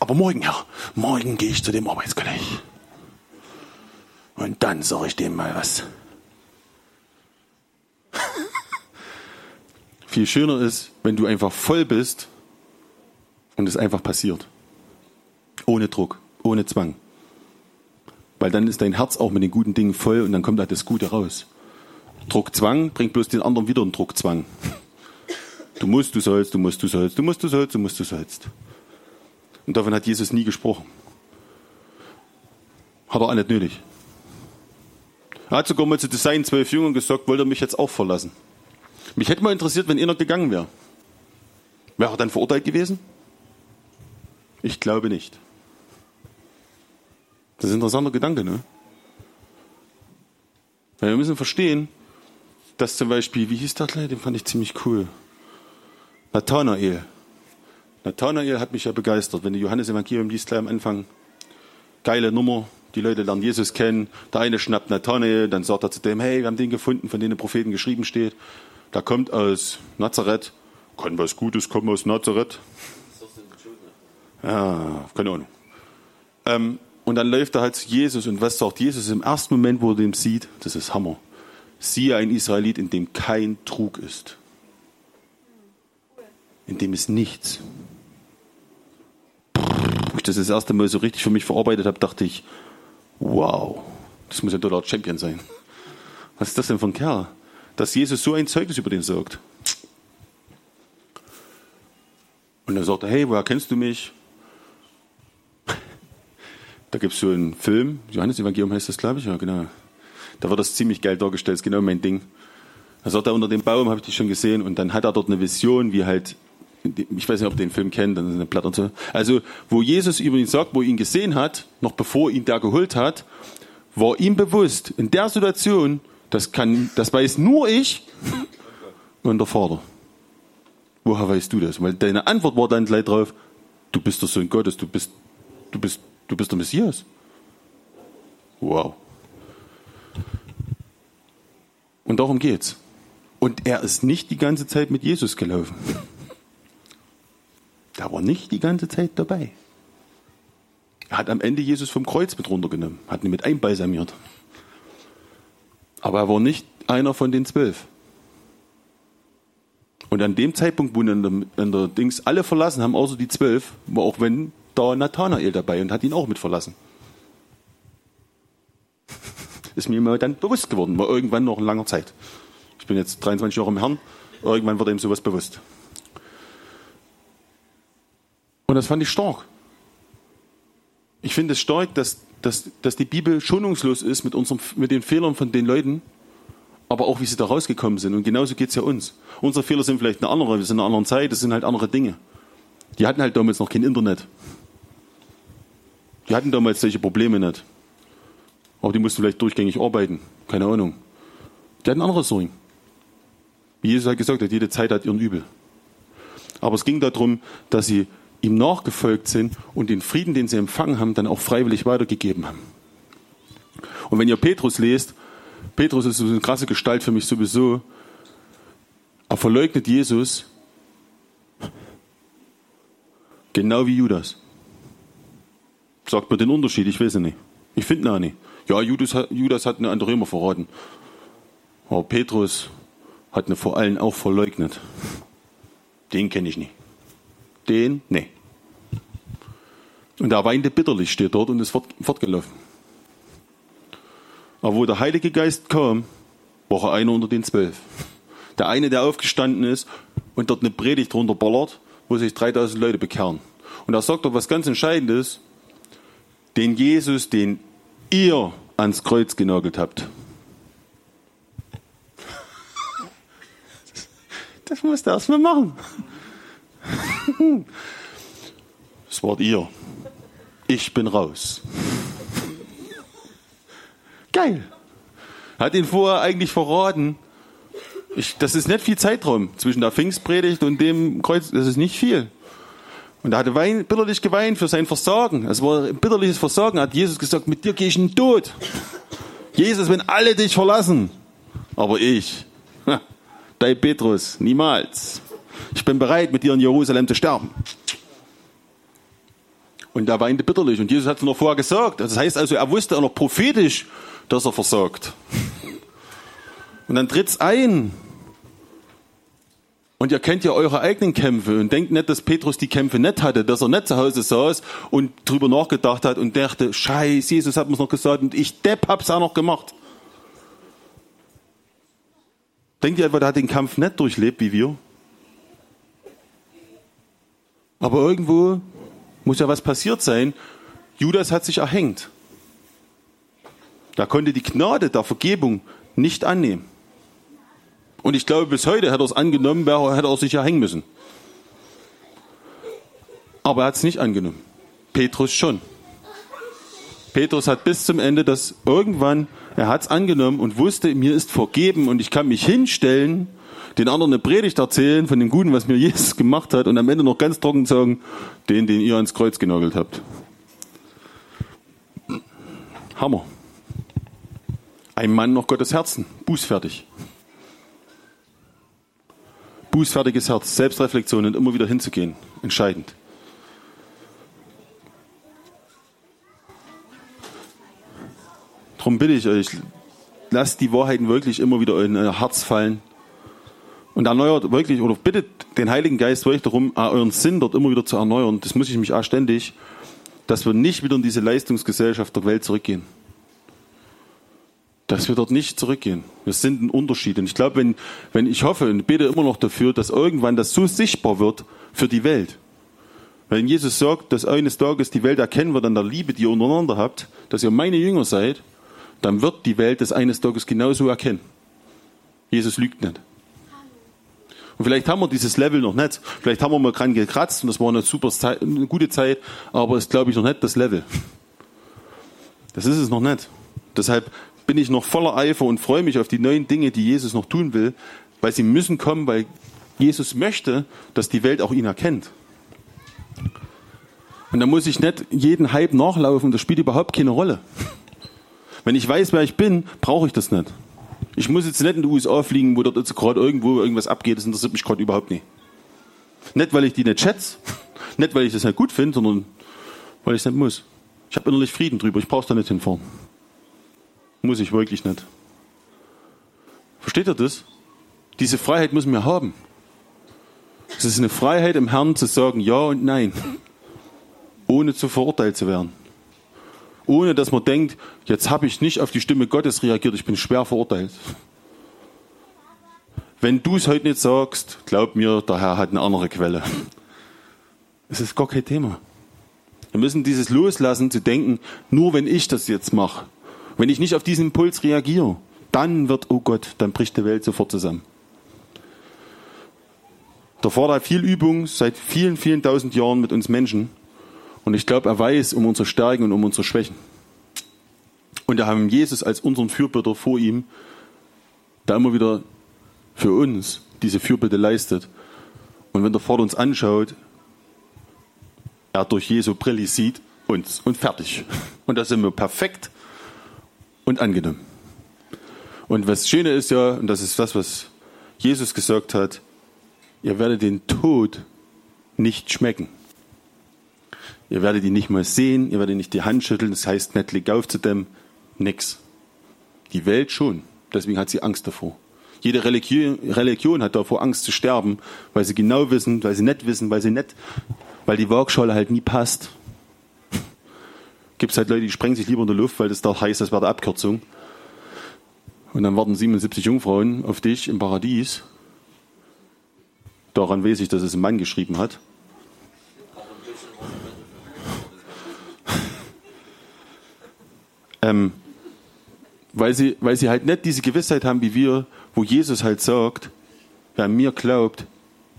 Aber morgen, Herr, morgen gehe ich zu dem Arbeitskollegen. Und dann sage ich dem mal was. Viel schöner ist, wenn du einfach voll bist und es einfach passiert. Ohne Druck, ohne Zwang. Weil dann ist dein Herz auch mit den guten Dingen voll und dann kommt halt das Gute raus. Druck, Zwang bringt bloß den anderen wieder einen Druck, Zwang. Du musst, du sollst, du musst, du sollst, du musst, du sollst, du musst, du sollst. Und davon hat Jesus nie gesprochen. Hat er auch nicht nötig. Er hat sogar mal zu seinen zwölf Jüngern gesagt, wollt ihr mich jetzt auch verlassen? Mich hätte mal interessiert, wenn einer gegangen wäre. Wäre er dann verurteilt gewesen? Ich glaube nicht. Das ist ein interessanter Gedanke, ne? Weil wir müssen verstehen, dass zum Beispiel, wie hieß der gleich? Den fand ich ziemlich cool. Nathanael. Nathanael hat mich ja begeistert. Wenn du Johannes Evangelium liest, gleich am Anfang, geile Nummer. Die Leute lernen Jesus kennen. Der eine schnappt Nathanael, dann sagt er zu dem, hey, wir haben den gefunden, von dem den Propheten geschrieben steht. Der kommt aus Nazareth. Kann was Gutes kommen aus Nazareth. Ja, keine Ahnung. Ähm, und dann läuft er halt zu Jesus und was sagt Jesus im ersten Moment, wo er den sieht? Das ist Hammer. Siehe ein Israelit, in dem kein Trug ist. In dem ist nichts. Als ich das das erste Mal so richtig für mich verarbeitet habe, dachte ich, wow, das muss ja total Champion sein. Was ist das denn für ein Kerl? Dass Jesus so ein Zeugnis über den sagt. Und dann sagt er, hey, woher kennst du mich? Da gibt es so einen Film, Johannes Evangelium heißt das, glaube ich, ja, genau. Da wird das ziemlich geil dargestellt, ist genau mein Ding. Da sagt er, unter dem Baum habe ich dich schon gesehen und dann hat er dort eine Vision, wie halt, ich weiß nicht, ob ihr den Film kennt, dann ist eine Platte und so. Also, wo Jesus über ihn sagt, wo er ihn gesehen hat, noch bevor ihn der geholt hat, war ihm bewusst, in der Situation, das kann, das weiß nur ich und der Vater. Woher weißt du das? Weil deine Antwort war dann gleich drauf, du bist der Sohn Gottes, du bist, du bist, du bist der Messias. Wow. Und darum geht's. Und er ist nicht die ganze Zeit mit Jesus gelaufen. Der war nicht die ganze Zeit dabei. Er hat am Ende Jesus vom Kreuz mit runtergenommen, hat ihn mit einbalsamiert. Aber er war nicht einer von den zwölf. Und an dem Zeitpunkt, wo in der, in der Dings alle verlassen haben, außer die zwölf, war auch wenn da Nathanael dabei und hat ihn auch mit verlassen. Ist mir mal dann bewusst geworden, war irgendwann noch in langer Zeit. Ich bin jetzt 23 Jahre im Herrn, irgendwann wird ihm sowas bewusst. Und das fand ich stark. Ich finde es stark, dass, dass, dass die Bibel schonungslos ist mit, unserem, mit den Fehlern von den Leuten, aber auch wie sie da rausgekommen sind. Und genauso geht es ja uns. Unsere Fehler sind vielleicht eine andere, wir sind in einer anderen Zeit, das sind halt andere Dinge. Die hatten halt damals noch kein Internet. Die hatten damals solche Probleme nicht. Aber die mussten vielleicht durchgängig arbeiten. Keine Ahnung. Die hatten andere Sorgen. Wie Jesus hat gesagt hat, jede Zeit hat ihren Übel. Aber es ging darum, dass sie ihm nachgefolgt sind und den Frieden, den sie empfangen haben, dann auch freiwillig weitergegeben haben. Und wenn ihr Petrus lest, Petrus ist eine krasse Gestalt für mich sowieso. Er verleugnet Jesus genau wie Judas. Sagt mir den Unterschied, ich weiß es nicht. Ich finde ihn nicht. Ja, Judas, Judas hat eine andere Römer verraten. Aber Petrus hat ihn vor allen auch verleugnet. Den kenne ich nicht. Den, nee. Und er weinte bitterlich, steht dort und ist fort, fortgelaufen. Aber wo der Heilige Geist kam, war er einer unter den zwölf. Der eine, der aufgestanden ist und dort eine Predigt runterballert, wo sich 3000 Leute bekehren. Und er sagt doch was ganz Entscheidendes, den Jesus, den ihr ans Kreuz genagelt habt. Das musst du erstmal machen. Das wart ihr. Ich bin raus. Geil. Hat ihn vorher eigentlich verraten. Ich, das ist nicht viel Zeitraum zwischen der Pfingstpredigt und dem Kreuz. Das ist nicht viel. Und er hatte wein, bitterlich geweint für sein Versagen. Es war ein bitterliches Versagen. Hat Jesus gesagt, mit dir gehe ich in den Tod. Jesus, wenn alle dich verlassen. Aber ich, dein Petrus, niemals. Ich bin bereit, mit dir in Jerusalem zu sterben. Und er weinte bitterlich. Und Jesus hat es noch vorher gesagt. Das heißt also, er wusste auch noch prophetisch, dass er versagt. Und dann tritt's ein. Und ihr kennt ja eure eigenen Kämpfe und denkt nicht, dass Petrus die Kämpfe nicht hatte, dass er nicht zu Hause saß und drüber nachgedacht hat und dachte, Scheiß, Jesus hat mir's noch gesagt und ich Depp hab's auch noch gemacht. Denkt ihr etwa, der hat den Kampf nicht durchlebt wie wir? Aber irgendwo muss ja was passiert sein. Judas hat sich erhängt. Da konnte die Gnade der Vergebung nicht annehmen. Und ich glaube, bis heute hätte er es angenommen, hätte er sich ja hängen müssen. Aber er hat es nicht angenommen. Petrus schon. Petrus hat bis zum Ende das irgendwann, er hat es angenommen und wusste, mir ist vergeben und ich kann mich hinstellen, den anderen eine Predigt erzählen von dem Guten, was mir Jesus gemacht hat und am Ende noch ganz trocken sagen, den, den ihr ans Kreuz genagelt habt. Hammer. Ein Mann nach Gottes Herzen, bußfertig. Bußfertiges Herz, Selbstreflexion und immer wieder hinzugehen, entscheidend. Darum bitte ich euch, lasst die Wahrheiten wirklich immer wieder in euer Herz fallen und erneuert wirklich oder bittet den Heiligen Geist wirklich darum, euren Sinn dort immer wieder zu erneuern. Das muss ich mich auch ständig, dass wir nicht wieder in diese Leistungsgesellschaft der Welt zurückgehen dass wir dort nicht zurückgehen. Wir sind ein Unterschied. Und ich glaube, wenn, wenn ich hoffe und bete immer noch dafür, dass irgendwann das so sichtbar wird für die Welt. Wenn Jesus sagt, dass eines Tages die Welt erkennen wird an der Liebe, die ihr untereinander habt, dass ihr meine Jünger seid, dann wird die Welt das eines Tages genauso erkennen. Jesus lügt nicht. Und vielleicht haben wir dieses Level noch nicht. Vielleicht haben wir mal dran gekratzt und das war eine super Zeit, eine gute Zeit, aber es glaube ich, noch nicht das Level. Das ist es noch nicht. Deshalb bin ich noch voller Eifer und freue mich auf die neuen Dinge, die Jesus noch tun will, weil sie müssen kommen, weil Jesus möchte, dass die Welt auch ihn erkennt. Und da muss ich nicht jeden Hype nachlaufen, das spielt überhaupt keine Rolle. Wenn ich weiß, wer ich bin, brauche ich das nicht. Ich muss jetzt nicht in die USA fliegen, wo dort jetzt gerade irgendwo irgendwas abgeht, das interessiert mich gerade überhaupt nicht. Nicht, weil ich die nicht schätze, nicht, weil ich das nicht gut finde, sondern weil ich es nicht muss. Ich habe innerlich Frieden drüber, ich brauche da nicht hinfahren. Muss ich wirklich nicht. Versteht ihr das? Diese Freiheit müssen wir haben. Es ist eine Freiheit im Herrn zu sagen Ja und Nein, ohne zu verurteilt zu werden. Ohne dass man denkt, jetzt habe ich nicht auf die Stimme Gottes reagiert, ich bin schwer verurteilt. Wenn du es heute nicht sagst, glaub mir, der Herr hat eine andere Quelle. Es ist gar kein Thema. Wir müssen dieses loslassen, zu denken, nur wenn ich das jetzt mache, wenn ich nicht auf diesen Impuls reagiere, dann wird, oh Gott, dann bricht die Welt sofort zusammen. Der Vater hat viel Übung seit vielen, vielen tausend Jahren mit uns Menschen. Und ich glaube, er weiß um unsere Stärken und um unsere Schwächen. Und wir haben Jesus als unseren Fürbitter vor ihm, der immer wieder für uns diese Fürbitte leistet. Und wenn der Vater uns anschaut, er durch Jesu Brille sieht uns und fertig. Und da sind wir perfekt und angenommen. Und was Schöne ist ja, und das ist das, was Jesus gesagt hat, ihr werdet den Tod nicht schmecken. Ihr werdet ihn nicht mal sehen, ihr werdet nicht die Hand schütteln, das heißt nicht, leg auf zu dem, nix. Die Welt schon, deswegen hat sie Angst davor. Jede Religion, hat davor Angst zu sterben, weil sie genau wissen, weil sie nicht wissen, weil sie nicht, weil die Waagschale halt nie passt. Gibt es halt Leute, die sprengen sich lieber in der Luft, weil das da heißt, das wäre eine Abkürzung. Und dann warten 77 Jungfrauen auf dich im Paradies. Daran weiß ich, dass es ein Mann geschrieben hat. Ähm, weil, sie, weil sie halt nicht diese Gewissheit haben wie wir, wo Jesus halt sagt, wer an mir glaubt,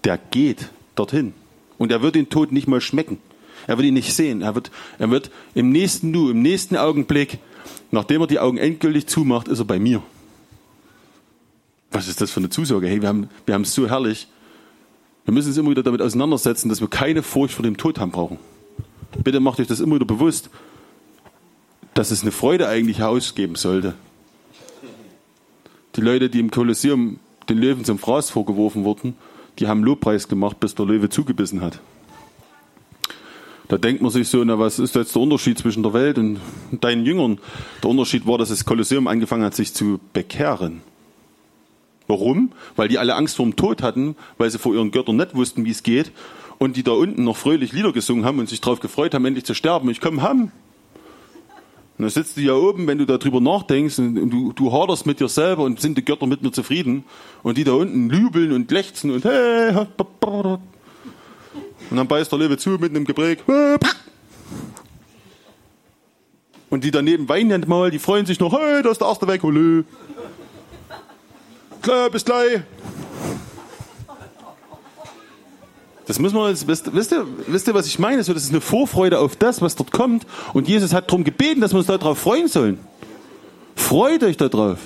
der geht dorthin. Und er wird den Tod nicht mal schmecken. Er wird ihn nicht sehen. Er wird, er wird im nächsten Nu, im nächsten Augenblick, nachdem er die Augen endgültig zumacht, ist er bei mir. Was ist das für eine Zusage? Hey, wir haben, wir haben es so herrlich. Wir müssen uns immer wieder damit auseinandersetzen, dass wir keine Furcht vor dem Tod haben brauchen. Bitte macht euch das immer wieder bewusst, dass es eine Freude eigentlich herausgeben sollte. Die Leute, die im Kolosseum den Löwen zum Fraß vorgeworfen wurden, die haben Lobpreis gemacht, bis der Löwe zugebissen hat. Da denkt man sich so, na, was ist jetzt der Unterschied zwischen der Welt und deinen Jüngern? Der Unterschied war, dass das Kolosseum angefangen hat, sich zu bekehren. Warum? Weil die alle Angst vor dem Tod hatten, weil sie vor ihren Göttern nicht wussten, wie es geht, und die da unten noch fröhlich Lieder gesungen haben und sich darauf gefreut haben, endlich zu sterben. Ich komme ham. Und dann sitzt du ja oben, wenn du darüber nachdenkst und du, du haderst mit dir selber und sind die Götter mit mir zufrieden und die da unten lübeln und lechzen und hey, und dann beißt der Löwe zu mit einem Gebräg. Und die daneben weinen mal, die freuen sich noch, hey, da ist der erste weg, holö. Klar, bis gleich. Das muss man jetzt, wisst, wisst, ihr, wisst ihr, was ich meine? So, das ist eine Vorfreude auf das, was dort kommt. Und Jesus hat darum gebeten, dass wir uns darauf freuen sollen. Freut euch darauf.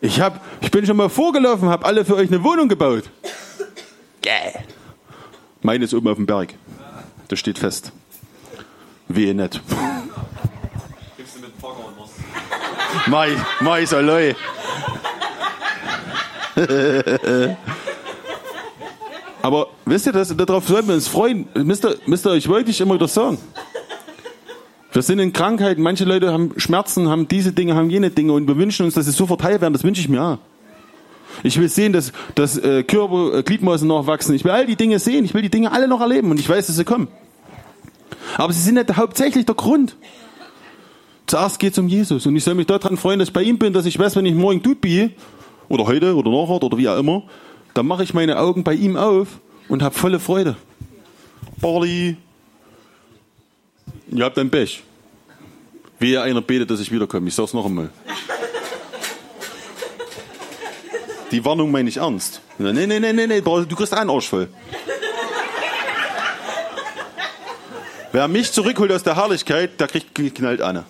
Ich, hab, ich bin schon mal vorgelaufen, habe alle für euch eine Wohnung gebaut. Yeah. Meine ist oben auf dem Berg. Das steht fest. Wehe nicht. Gibst du mit Poker und was? Mai, Mai, Saloi. Aber wisst ihr, das, darauf sollten wir uns freuen. Mister, Mister, ich wollte dich immer wieder sagen. Wir sind in Krankheiten, manche Leute haben Schmerzen, haben diese Dinge, haben jene Dinge und wir wünschen uns, dass sie so verteilt werden. Das wünsche ich mir auch. Ich will sehen, dass, dass äh, Körper, äh, Gliedmaßen nachwachsen. Ich will all die Dinge sehen. Ich will die Dinge alle noch erleben und ich weiß, dass sie kommen. Aber sie sind nicht hauptsächlich der Grund. Zuerst geht es um Jesus und ich soll mich daran freuen, dass ich bei ihm bin, dass ich weiß, wenn ich morgen tut bin, oder heute oder nachher oder wie auch immer, dann mache ich meine Augen bei ihm auf und habe volle Freude. Barley, ihr habt ein Pech. Wehe einer betet, dass ich wiederkomme. Ich sag's noch einmal. Die Warnung meine ich ernst. Nee, nee, nee, nee, nee, du kriegst einen Arsch voll. Wer mich zurückholt aus der Herrlichkeit, der kriegt knallt eine.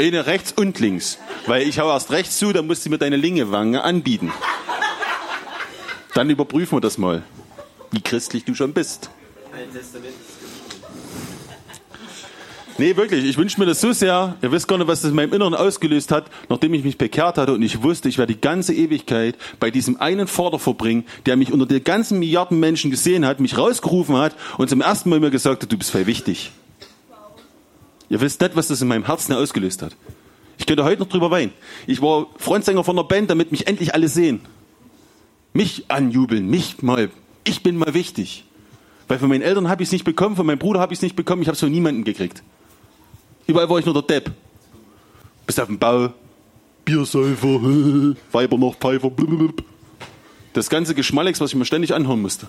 Eine rechts und links. Weil ich hau erst rechts zu, dann musst du mir deine Lingewange anbieten. Dann überprüfen wir das mal. wie christlich du schon bist. Nee, wirklich, ich wünsche mir das so sehr. Ihr wisst gar nicht, was das in meinem Inneren ausgelöst hat, nachdem ich mich bekehrt hatte und ich wusste, ich werde die ganze Ewigkeit bei diesem einen Vater verbringen, der mich unter den ganzen Milliarden Menschen gesehen hat, mich rausgerufen hat und zum ersten Mal mir gesagt hat, du bist voll wichtig. Ihr wisst nicht, was das in meinem Herzen ausgelöst hat. Ich könnte heute noch drüber weinen. Ich war Frontsänger von der Band, damit mich endlich alle sehen. Mich anjubeln, mich mal. Ich bin mal wichtig. Weil von meinen Eltern habe ich es nicht bekommen, von meinem Bruder habe ich es nicht bekommen, ich habe es von niemandem gekriegt. Überall war ich nur der Depp. Bis auf dem Bau. Biersäufer, Weiber noch Pfeifer. Blub. Das ganze Geschmallex, was ich mir ständig anhören musste.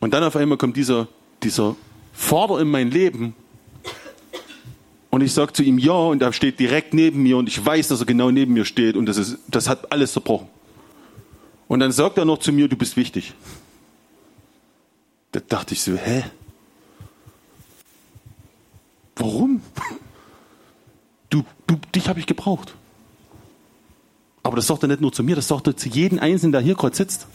Und dann auf einmal kommt dieser, dieser Vater in mein Leben. Und ich sage zu ihm ja und er steht direkt neben mir und ich weiß, dass er genau neben mir steht und das, ist, das hat alles zerbrochen. Und dann sagt er noch zu mir, du bist wichtig. Da dachte ich so, hä? Warum? Du, du, dich habe ich gebraucht. Aber das sagt er nicht nur zu mir, das sagt er zu jedem Einzelnen, der hier gerade sitzt.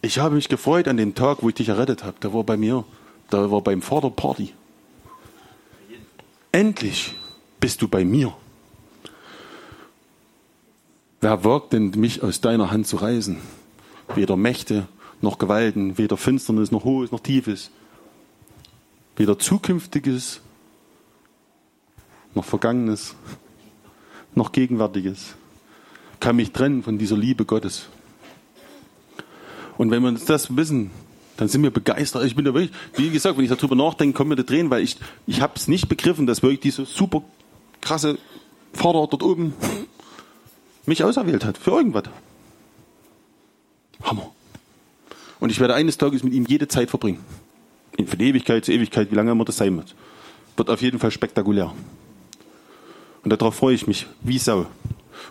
Ich habe mich gefreut an dem Tag, wo ich dich errettet habe. Da war bei mir, da war beim Vater Party. Endlich bist du bei mir. Wer wagt denn, mich aus deiner Hand zu reißen? Weder Mächte noch Gewalten, weder Finsternis noch Hohes noch Tiefes, weder Zukünftiges noch Vergangenes noch Gegenwärtiges kann mich trennen von dieser Liebe Gottes. Und wenn wir das wissen, dann sind wir begeistert. Ich bin da wirklich, wie gesagt, wenn ich darüber nachdenke, kommen mir die Tränen, weil ich, ich habe es nicht begriffen, dass wirklich dieser super krasse Vater dort oben mich auserwählt hat für irgendwas. Hammer. Und ich werde eines Tages mit ihm jede Zeit verbringen. In von Ewigkeit zu Ewigkeit, wie lange immer das sein wird. Wird auf jeden Fall spektakulär. Und darauf freue ich mich wie Sau.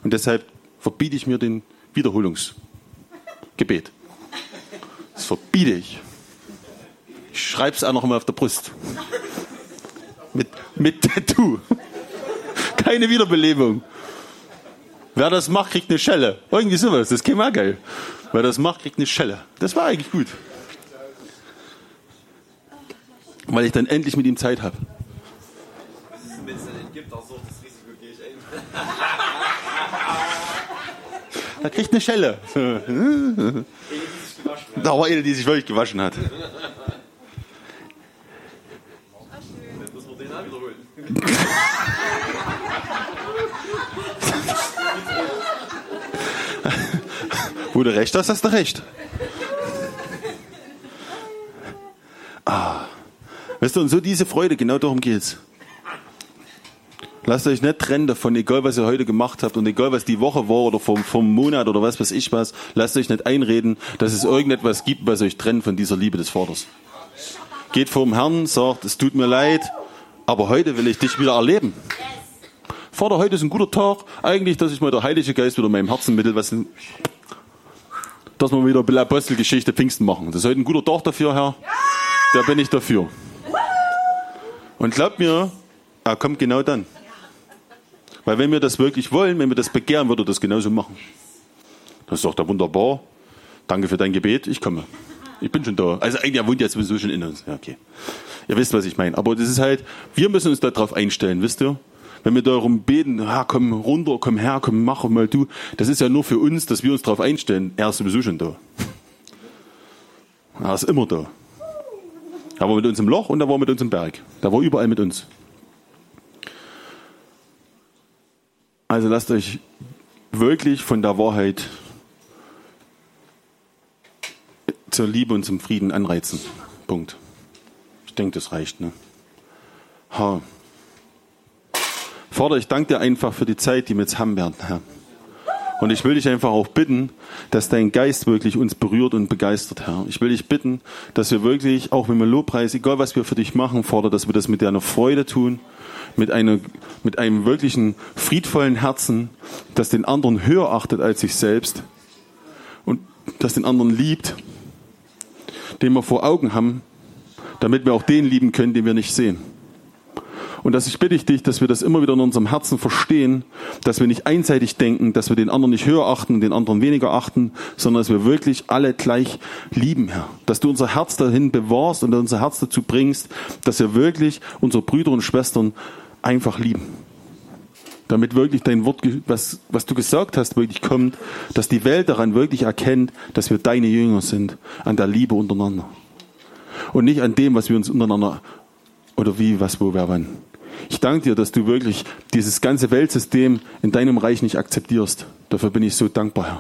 Und deshalb verbiete ich mir den Wiederholungsgebet. Das verbiete ich. Ich schreibe es auch noch mal auf der Brust. Mit, mit Tattoo. Keine Wiederbelebung. Wer das macht, kriegt eine Schelle. Irgendwie sowas. Das käme auch geil. Wer das macht, kriegt eine Schelle. Das war eigentlich gut. Weil ich dann endlich mit ihm Zeit habe. Wenn es dann entgibt, auch so das Risiko gehe ich ein. Da kriegt eine Schelle. Da war eine, die sich wirklich gewaschen hat. Wo du recht hast, hast du recht. Ah. Weißt du, und so diese Freude, genau darum geht's. Lasst euch nicht trennen davon, egal was ihr heute gemacht habt und egal was die Woche war oder vom, vom Monat oder was weiß ich was. Lasst euch nicht einreden, dass es irgendetwas gibt, was euch trennt von dieser Liebe des Vaters. Geht vor dem Herrn, sagt, es tut mir leid, aber heute will ich dich wieder erleben. Vater, heute ist ein guter Tag. Eigentlich, dass ich mal der Heilige Geist wieder in meinem Herzen mittelt, was dass wir wieder Apostelgeschichte Pfingsten machen. Das ist heute ein guter Tag dafür, Herr. Da bin ich dafür. Und glaubt mir, er kommt genau dann. Weil wenn wir das wirklich wollen, wenn wir das begehren, würde er das genauso machen. Das sagt er wunderbar. Danke für dein Gebet, ich komme. Ich bin schon da. Also eigentlich, er wohnt ja sowieso schon in uns. Ja, okay. Ihr wisst, was ich meine. Aber das ist halt, wir müssen uns darauf einstellen, wisst ihr? Wenn wir darum beten, ah, komm runter, komm her, komm, mach mal du. Das ist ja nur für uns, dass wir uns darauf einstellen. Er ist sowieso schon da. Er ist immer da. Er war mit uns im Loch und er war mit uns im Berg. Er war überall mit uns. Also lasst euch wirklich von der Wahrheit zur Liebe und zum Frieden anreizen. Punkt. Ich denke, das reicht. Ne? Ha. Vater, ich danke dir einfach für die Zeit, die wir jetzt haben werden, Herr. Und ich will dich einfach auch bitten, dass dein Geist wirklich uns berührt und begeistert, Herr. Ich will dich bitten, dass wir wirklich, auch wenn wir Lobpreis, egal was wir für dich machen, Vater, dass wir das mit deiner Freude tun, mit, einer, mit einem wirklichen friedvollen Herzen, das den anderen höher achtet als sich selbst und das den anderen liebt, den wir vor Augen haben, damit wir auch den lieben können, den wir nicht sehen. Und dass ich bitte dich, dass wir das immer wieder in unserem Herzen verstehen, dass wir nicht einseitig denken, dass wir den anderen nicht höher achten und den anderen weniger achten, sondern dass wir wirklich alle gleich lieben, Herr. Dass du unser Herz dahin bewahrst und unser Herz dazu bringst, dass wir wirklich unsere Brüder und Schwestern einfach lieben. Damit wirklich dein Wort, was, was du gesagt hast, wirklich kommt, dass die Welt daran wirklich erkennt, dass wir deine Jünger sind, an der Liebe untereinander. Und nicht an dem, was wir uns untereinander oder wie, was, wo, wer, wann. Ich danke dir, dass du wirklich dieses ganze Weltsystem in deinem Reich nicht akzeptierst. Dafür bin ich so dankbar, Herr.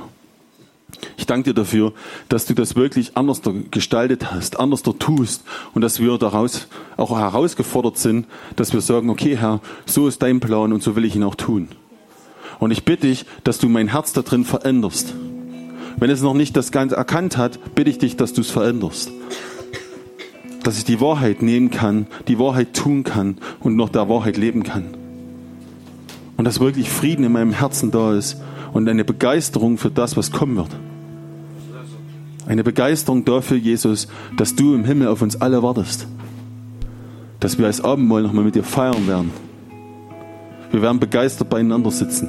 Ich danke dir dafür, dass du das wirklich anders gestaltet hast, anders tust und dass wir daraus auch herausgefordert sind, dass wir sagen, okay Herr, so ist dein Plan und so will ich ihn auch tun. Und ich bitte dich, dass du mein Herz da drin veränderst. Wenn es noch nicht das Ganze erkannt hat, bitte ich dich, dass du es veränderst dass ich die Wahrheit nehmen kann, die Wahrheit tun kann und noch der Wahrheit leben kann. Und dass wirklich Frieden in meinem Herzen da ist und eine Begeisterung für das, was kommen wird. Eine Begeisterung dafür, Jesus, dass du im Himmel auf uns alle wartest. Dass wir als Abendmahl nochmal mit dir feiern werden. Wir werden begeistert beieinander sitzen.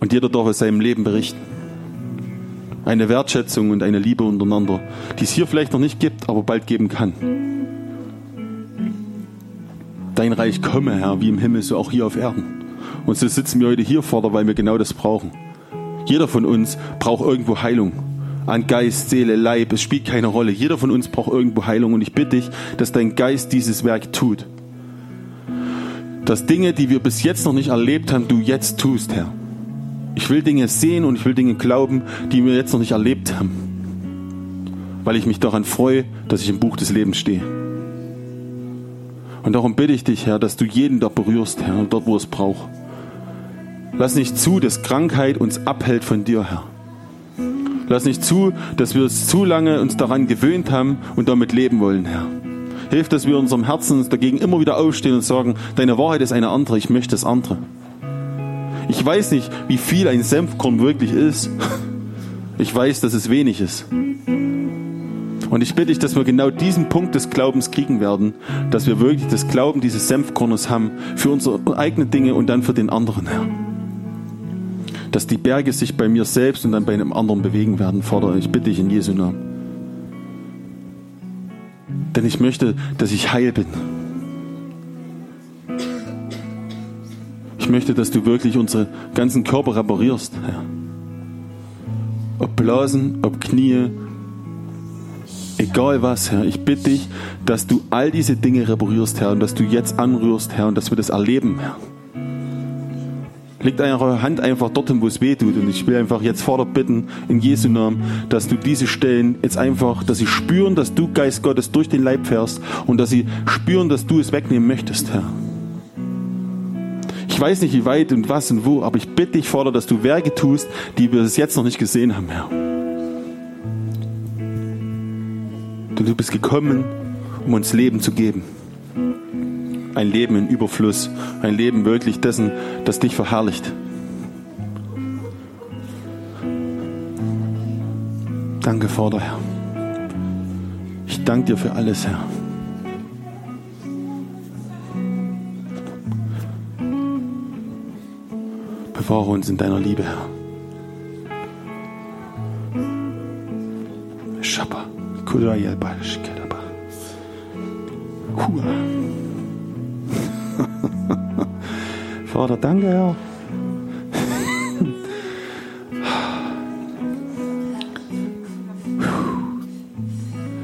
Und jeder darf aus seinem Leben berichten eine Wertschätzung und eine Liebe untereinander, die es hier vielleicht noch nicht gibt, aber bald geben kann. Dein Reich komme, Herr, wie im Himmel, so auch hier auf Erden. Und so sitzen wir heute hier vor weil wir genau das brauchen. Jeder von uns braucht irgendwo Heilung. An Geist, Seele, Leib, es spielt keine Rolle. Jeder von uns braucht irgendwo Heilung. Und ich bitte dich, dass dein Geist dieses Werk tut. Dass Dinge, die wir bis jetzt noch nicht erlebt haben, du jetzt tust, Herr. Ich will Dinge sehen und ich will Dinge glauben, die wir jetzt noch nicht erlebt haben. Weil ich mich daran freue, dass ich im Buch des Lebens stehe. Und darum bitte ich dich, Herr, dass du jeden da berührst, Herr, dort, wo es braucht. Lass nicht zu, dass Krankheit uns abhält von dir, Herr. Lass nicht zu, dass wir es zu lange uns daran gewöhnt haben und damit leben wollen, Herr. Hilf, dass wir unserem Herzen dagegen immer wieder aufstehen und sagen, deine Wahrheit ist eine andere, ich möchte das andere. Ich weiß nicht, wie viel ein Senfkorn wirklich ist. Ich weiß, dass es wenig ist. Und ich bitte dich, dass wir genau diesen Punkt des Glaubens kriegen werden, dass wir wirklich das Glauben dieses Senfkornes haben für unsere eigenen Dinge und dann für den anderen, Herr. Dass die Berge sich bei mir selbst und dann bei einem anderen bewegen werden, Vater. Ich bitte dich in Jesu Namen. Denn ich möchte, dass ich heil bin. Ich möchte, dass du wirklich unsere ganzen Körper reparierst, Herr. Ob Blasen, ob Knie, egal was, Herr. Ich bitte dich, dass du all diese Dinge reparierst, Herr, und dass du jetzt anrührst, Herr, und dass wir das erleben, Herr. Legt eure Hand einfach dorthin, wo es weh tut. Und ich will einfach jetzt Vater bitten, in Jesu Namen, dass du diese Stellen jetzt einfach, dass sie spüren, dass du, Geist Gottes, durch den Leib fährst und dass sie spüren, dass du es wegnehmen möchtest, Herr. Ich weiß nicht, wie weit und was und wo, aber ich bitte dich, Vater, dass du Werke tust, die wir bis jetzt noch nicht gesehen haben, Herr. Denn du bist gekommen, um uns Leben zu geben. Ein Leben in Überfluss, ein Leben wirklich dessen, das dich verherrlicht. Danke, Vater, Herr. Ich danke dir für alles, Herr. Bewahre uns in deiner Liebe, Herr. Hua. Vater, danke, Herr.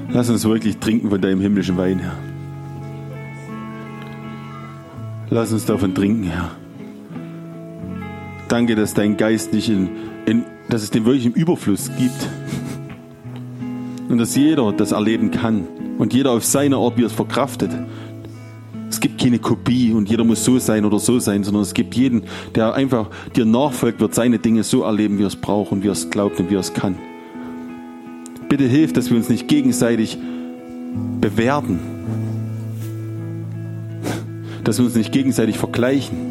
Lass uns wirklich trinken von deinem himmlischen Wein, Herr. Lass uns davon trinken, Herr. Danke, dass dein Geist nicht in, in, dass es den wirklich im Überfluss gibt. Und dass jeder das erleben kann. Und jeder auf seine Art, wie er es verkraftet. Es gibt keine Kopie und jeder muss so sein oder so sein, sondern es gibt jeden, der einfach dir nachfolgt, wird seine Dinge so erleben, wie er es braucht und wie er es glaubt und wie er es kann. Bitte hilf, dass wir uns nicht gegenseitig bewerten. Dass wir uns nicht gegenseitig vergleichen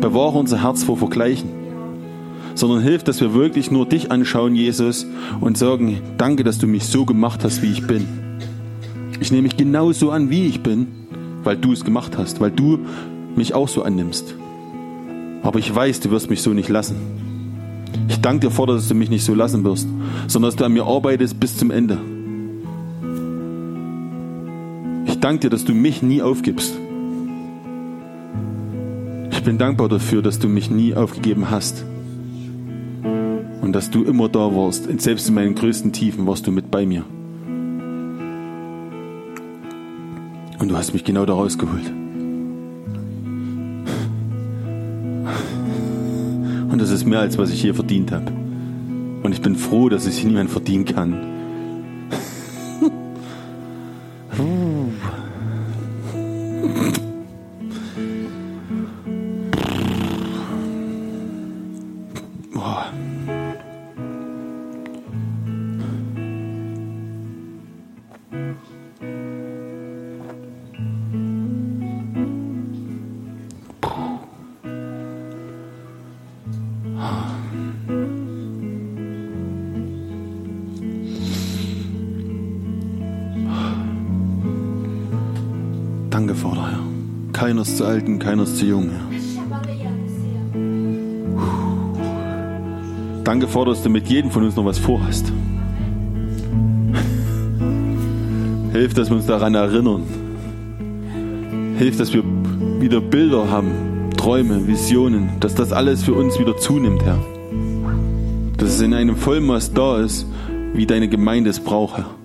Bewahre unser Herz vor Vergleichen, sondern hilf, dass wir wirklich nur dich anschauen, Jesus, und sagen, danke, dass du mich so gemacht hast, wie ich bin. Ich nehme mich genauso an, wie ich bin, weil du es gemacht hast, weil du mich auch so annimmst. Aber ich weiß, du wirst mich so nicht lassen. Ich danke dir vor, dass du mich nicht so lassen wirst, sondern dass du an mir arbeitest bis zum Ende. Ich danke dir, dass du mich nie aufgibst. Ich bin dankbar dafür, dass du mich nie aufgegeben hast. Und dass du immer da warst. Und selbst in meinen größten Tiefen warst du mit bei mir. Und du hast mich genau da rausgeholt. Und das ist mehr, als was ich hier verdient habe. Und ich bin froh, dass es niemand verdienen kann. Ist zu jung, Herr. Danke, Vater, dass du mit jedem von uns noch was vorhast. Hilf, dass wir uns daran erinnern. Hilf, dass wir wieder Bilder haben, Träume, Visionen, dass das alles für uns wieder zunimmt, Herr. Dass es in einem Vollmaß da ist, wie deine Gemeinde es braucht, Herr.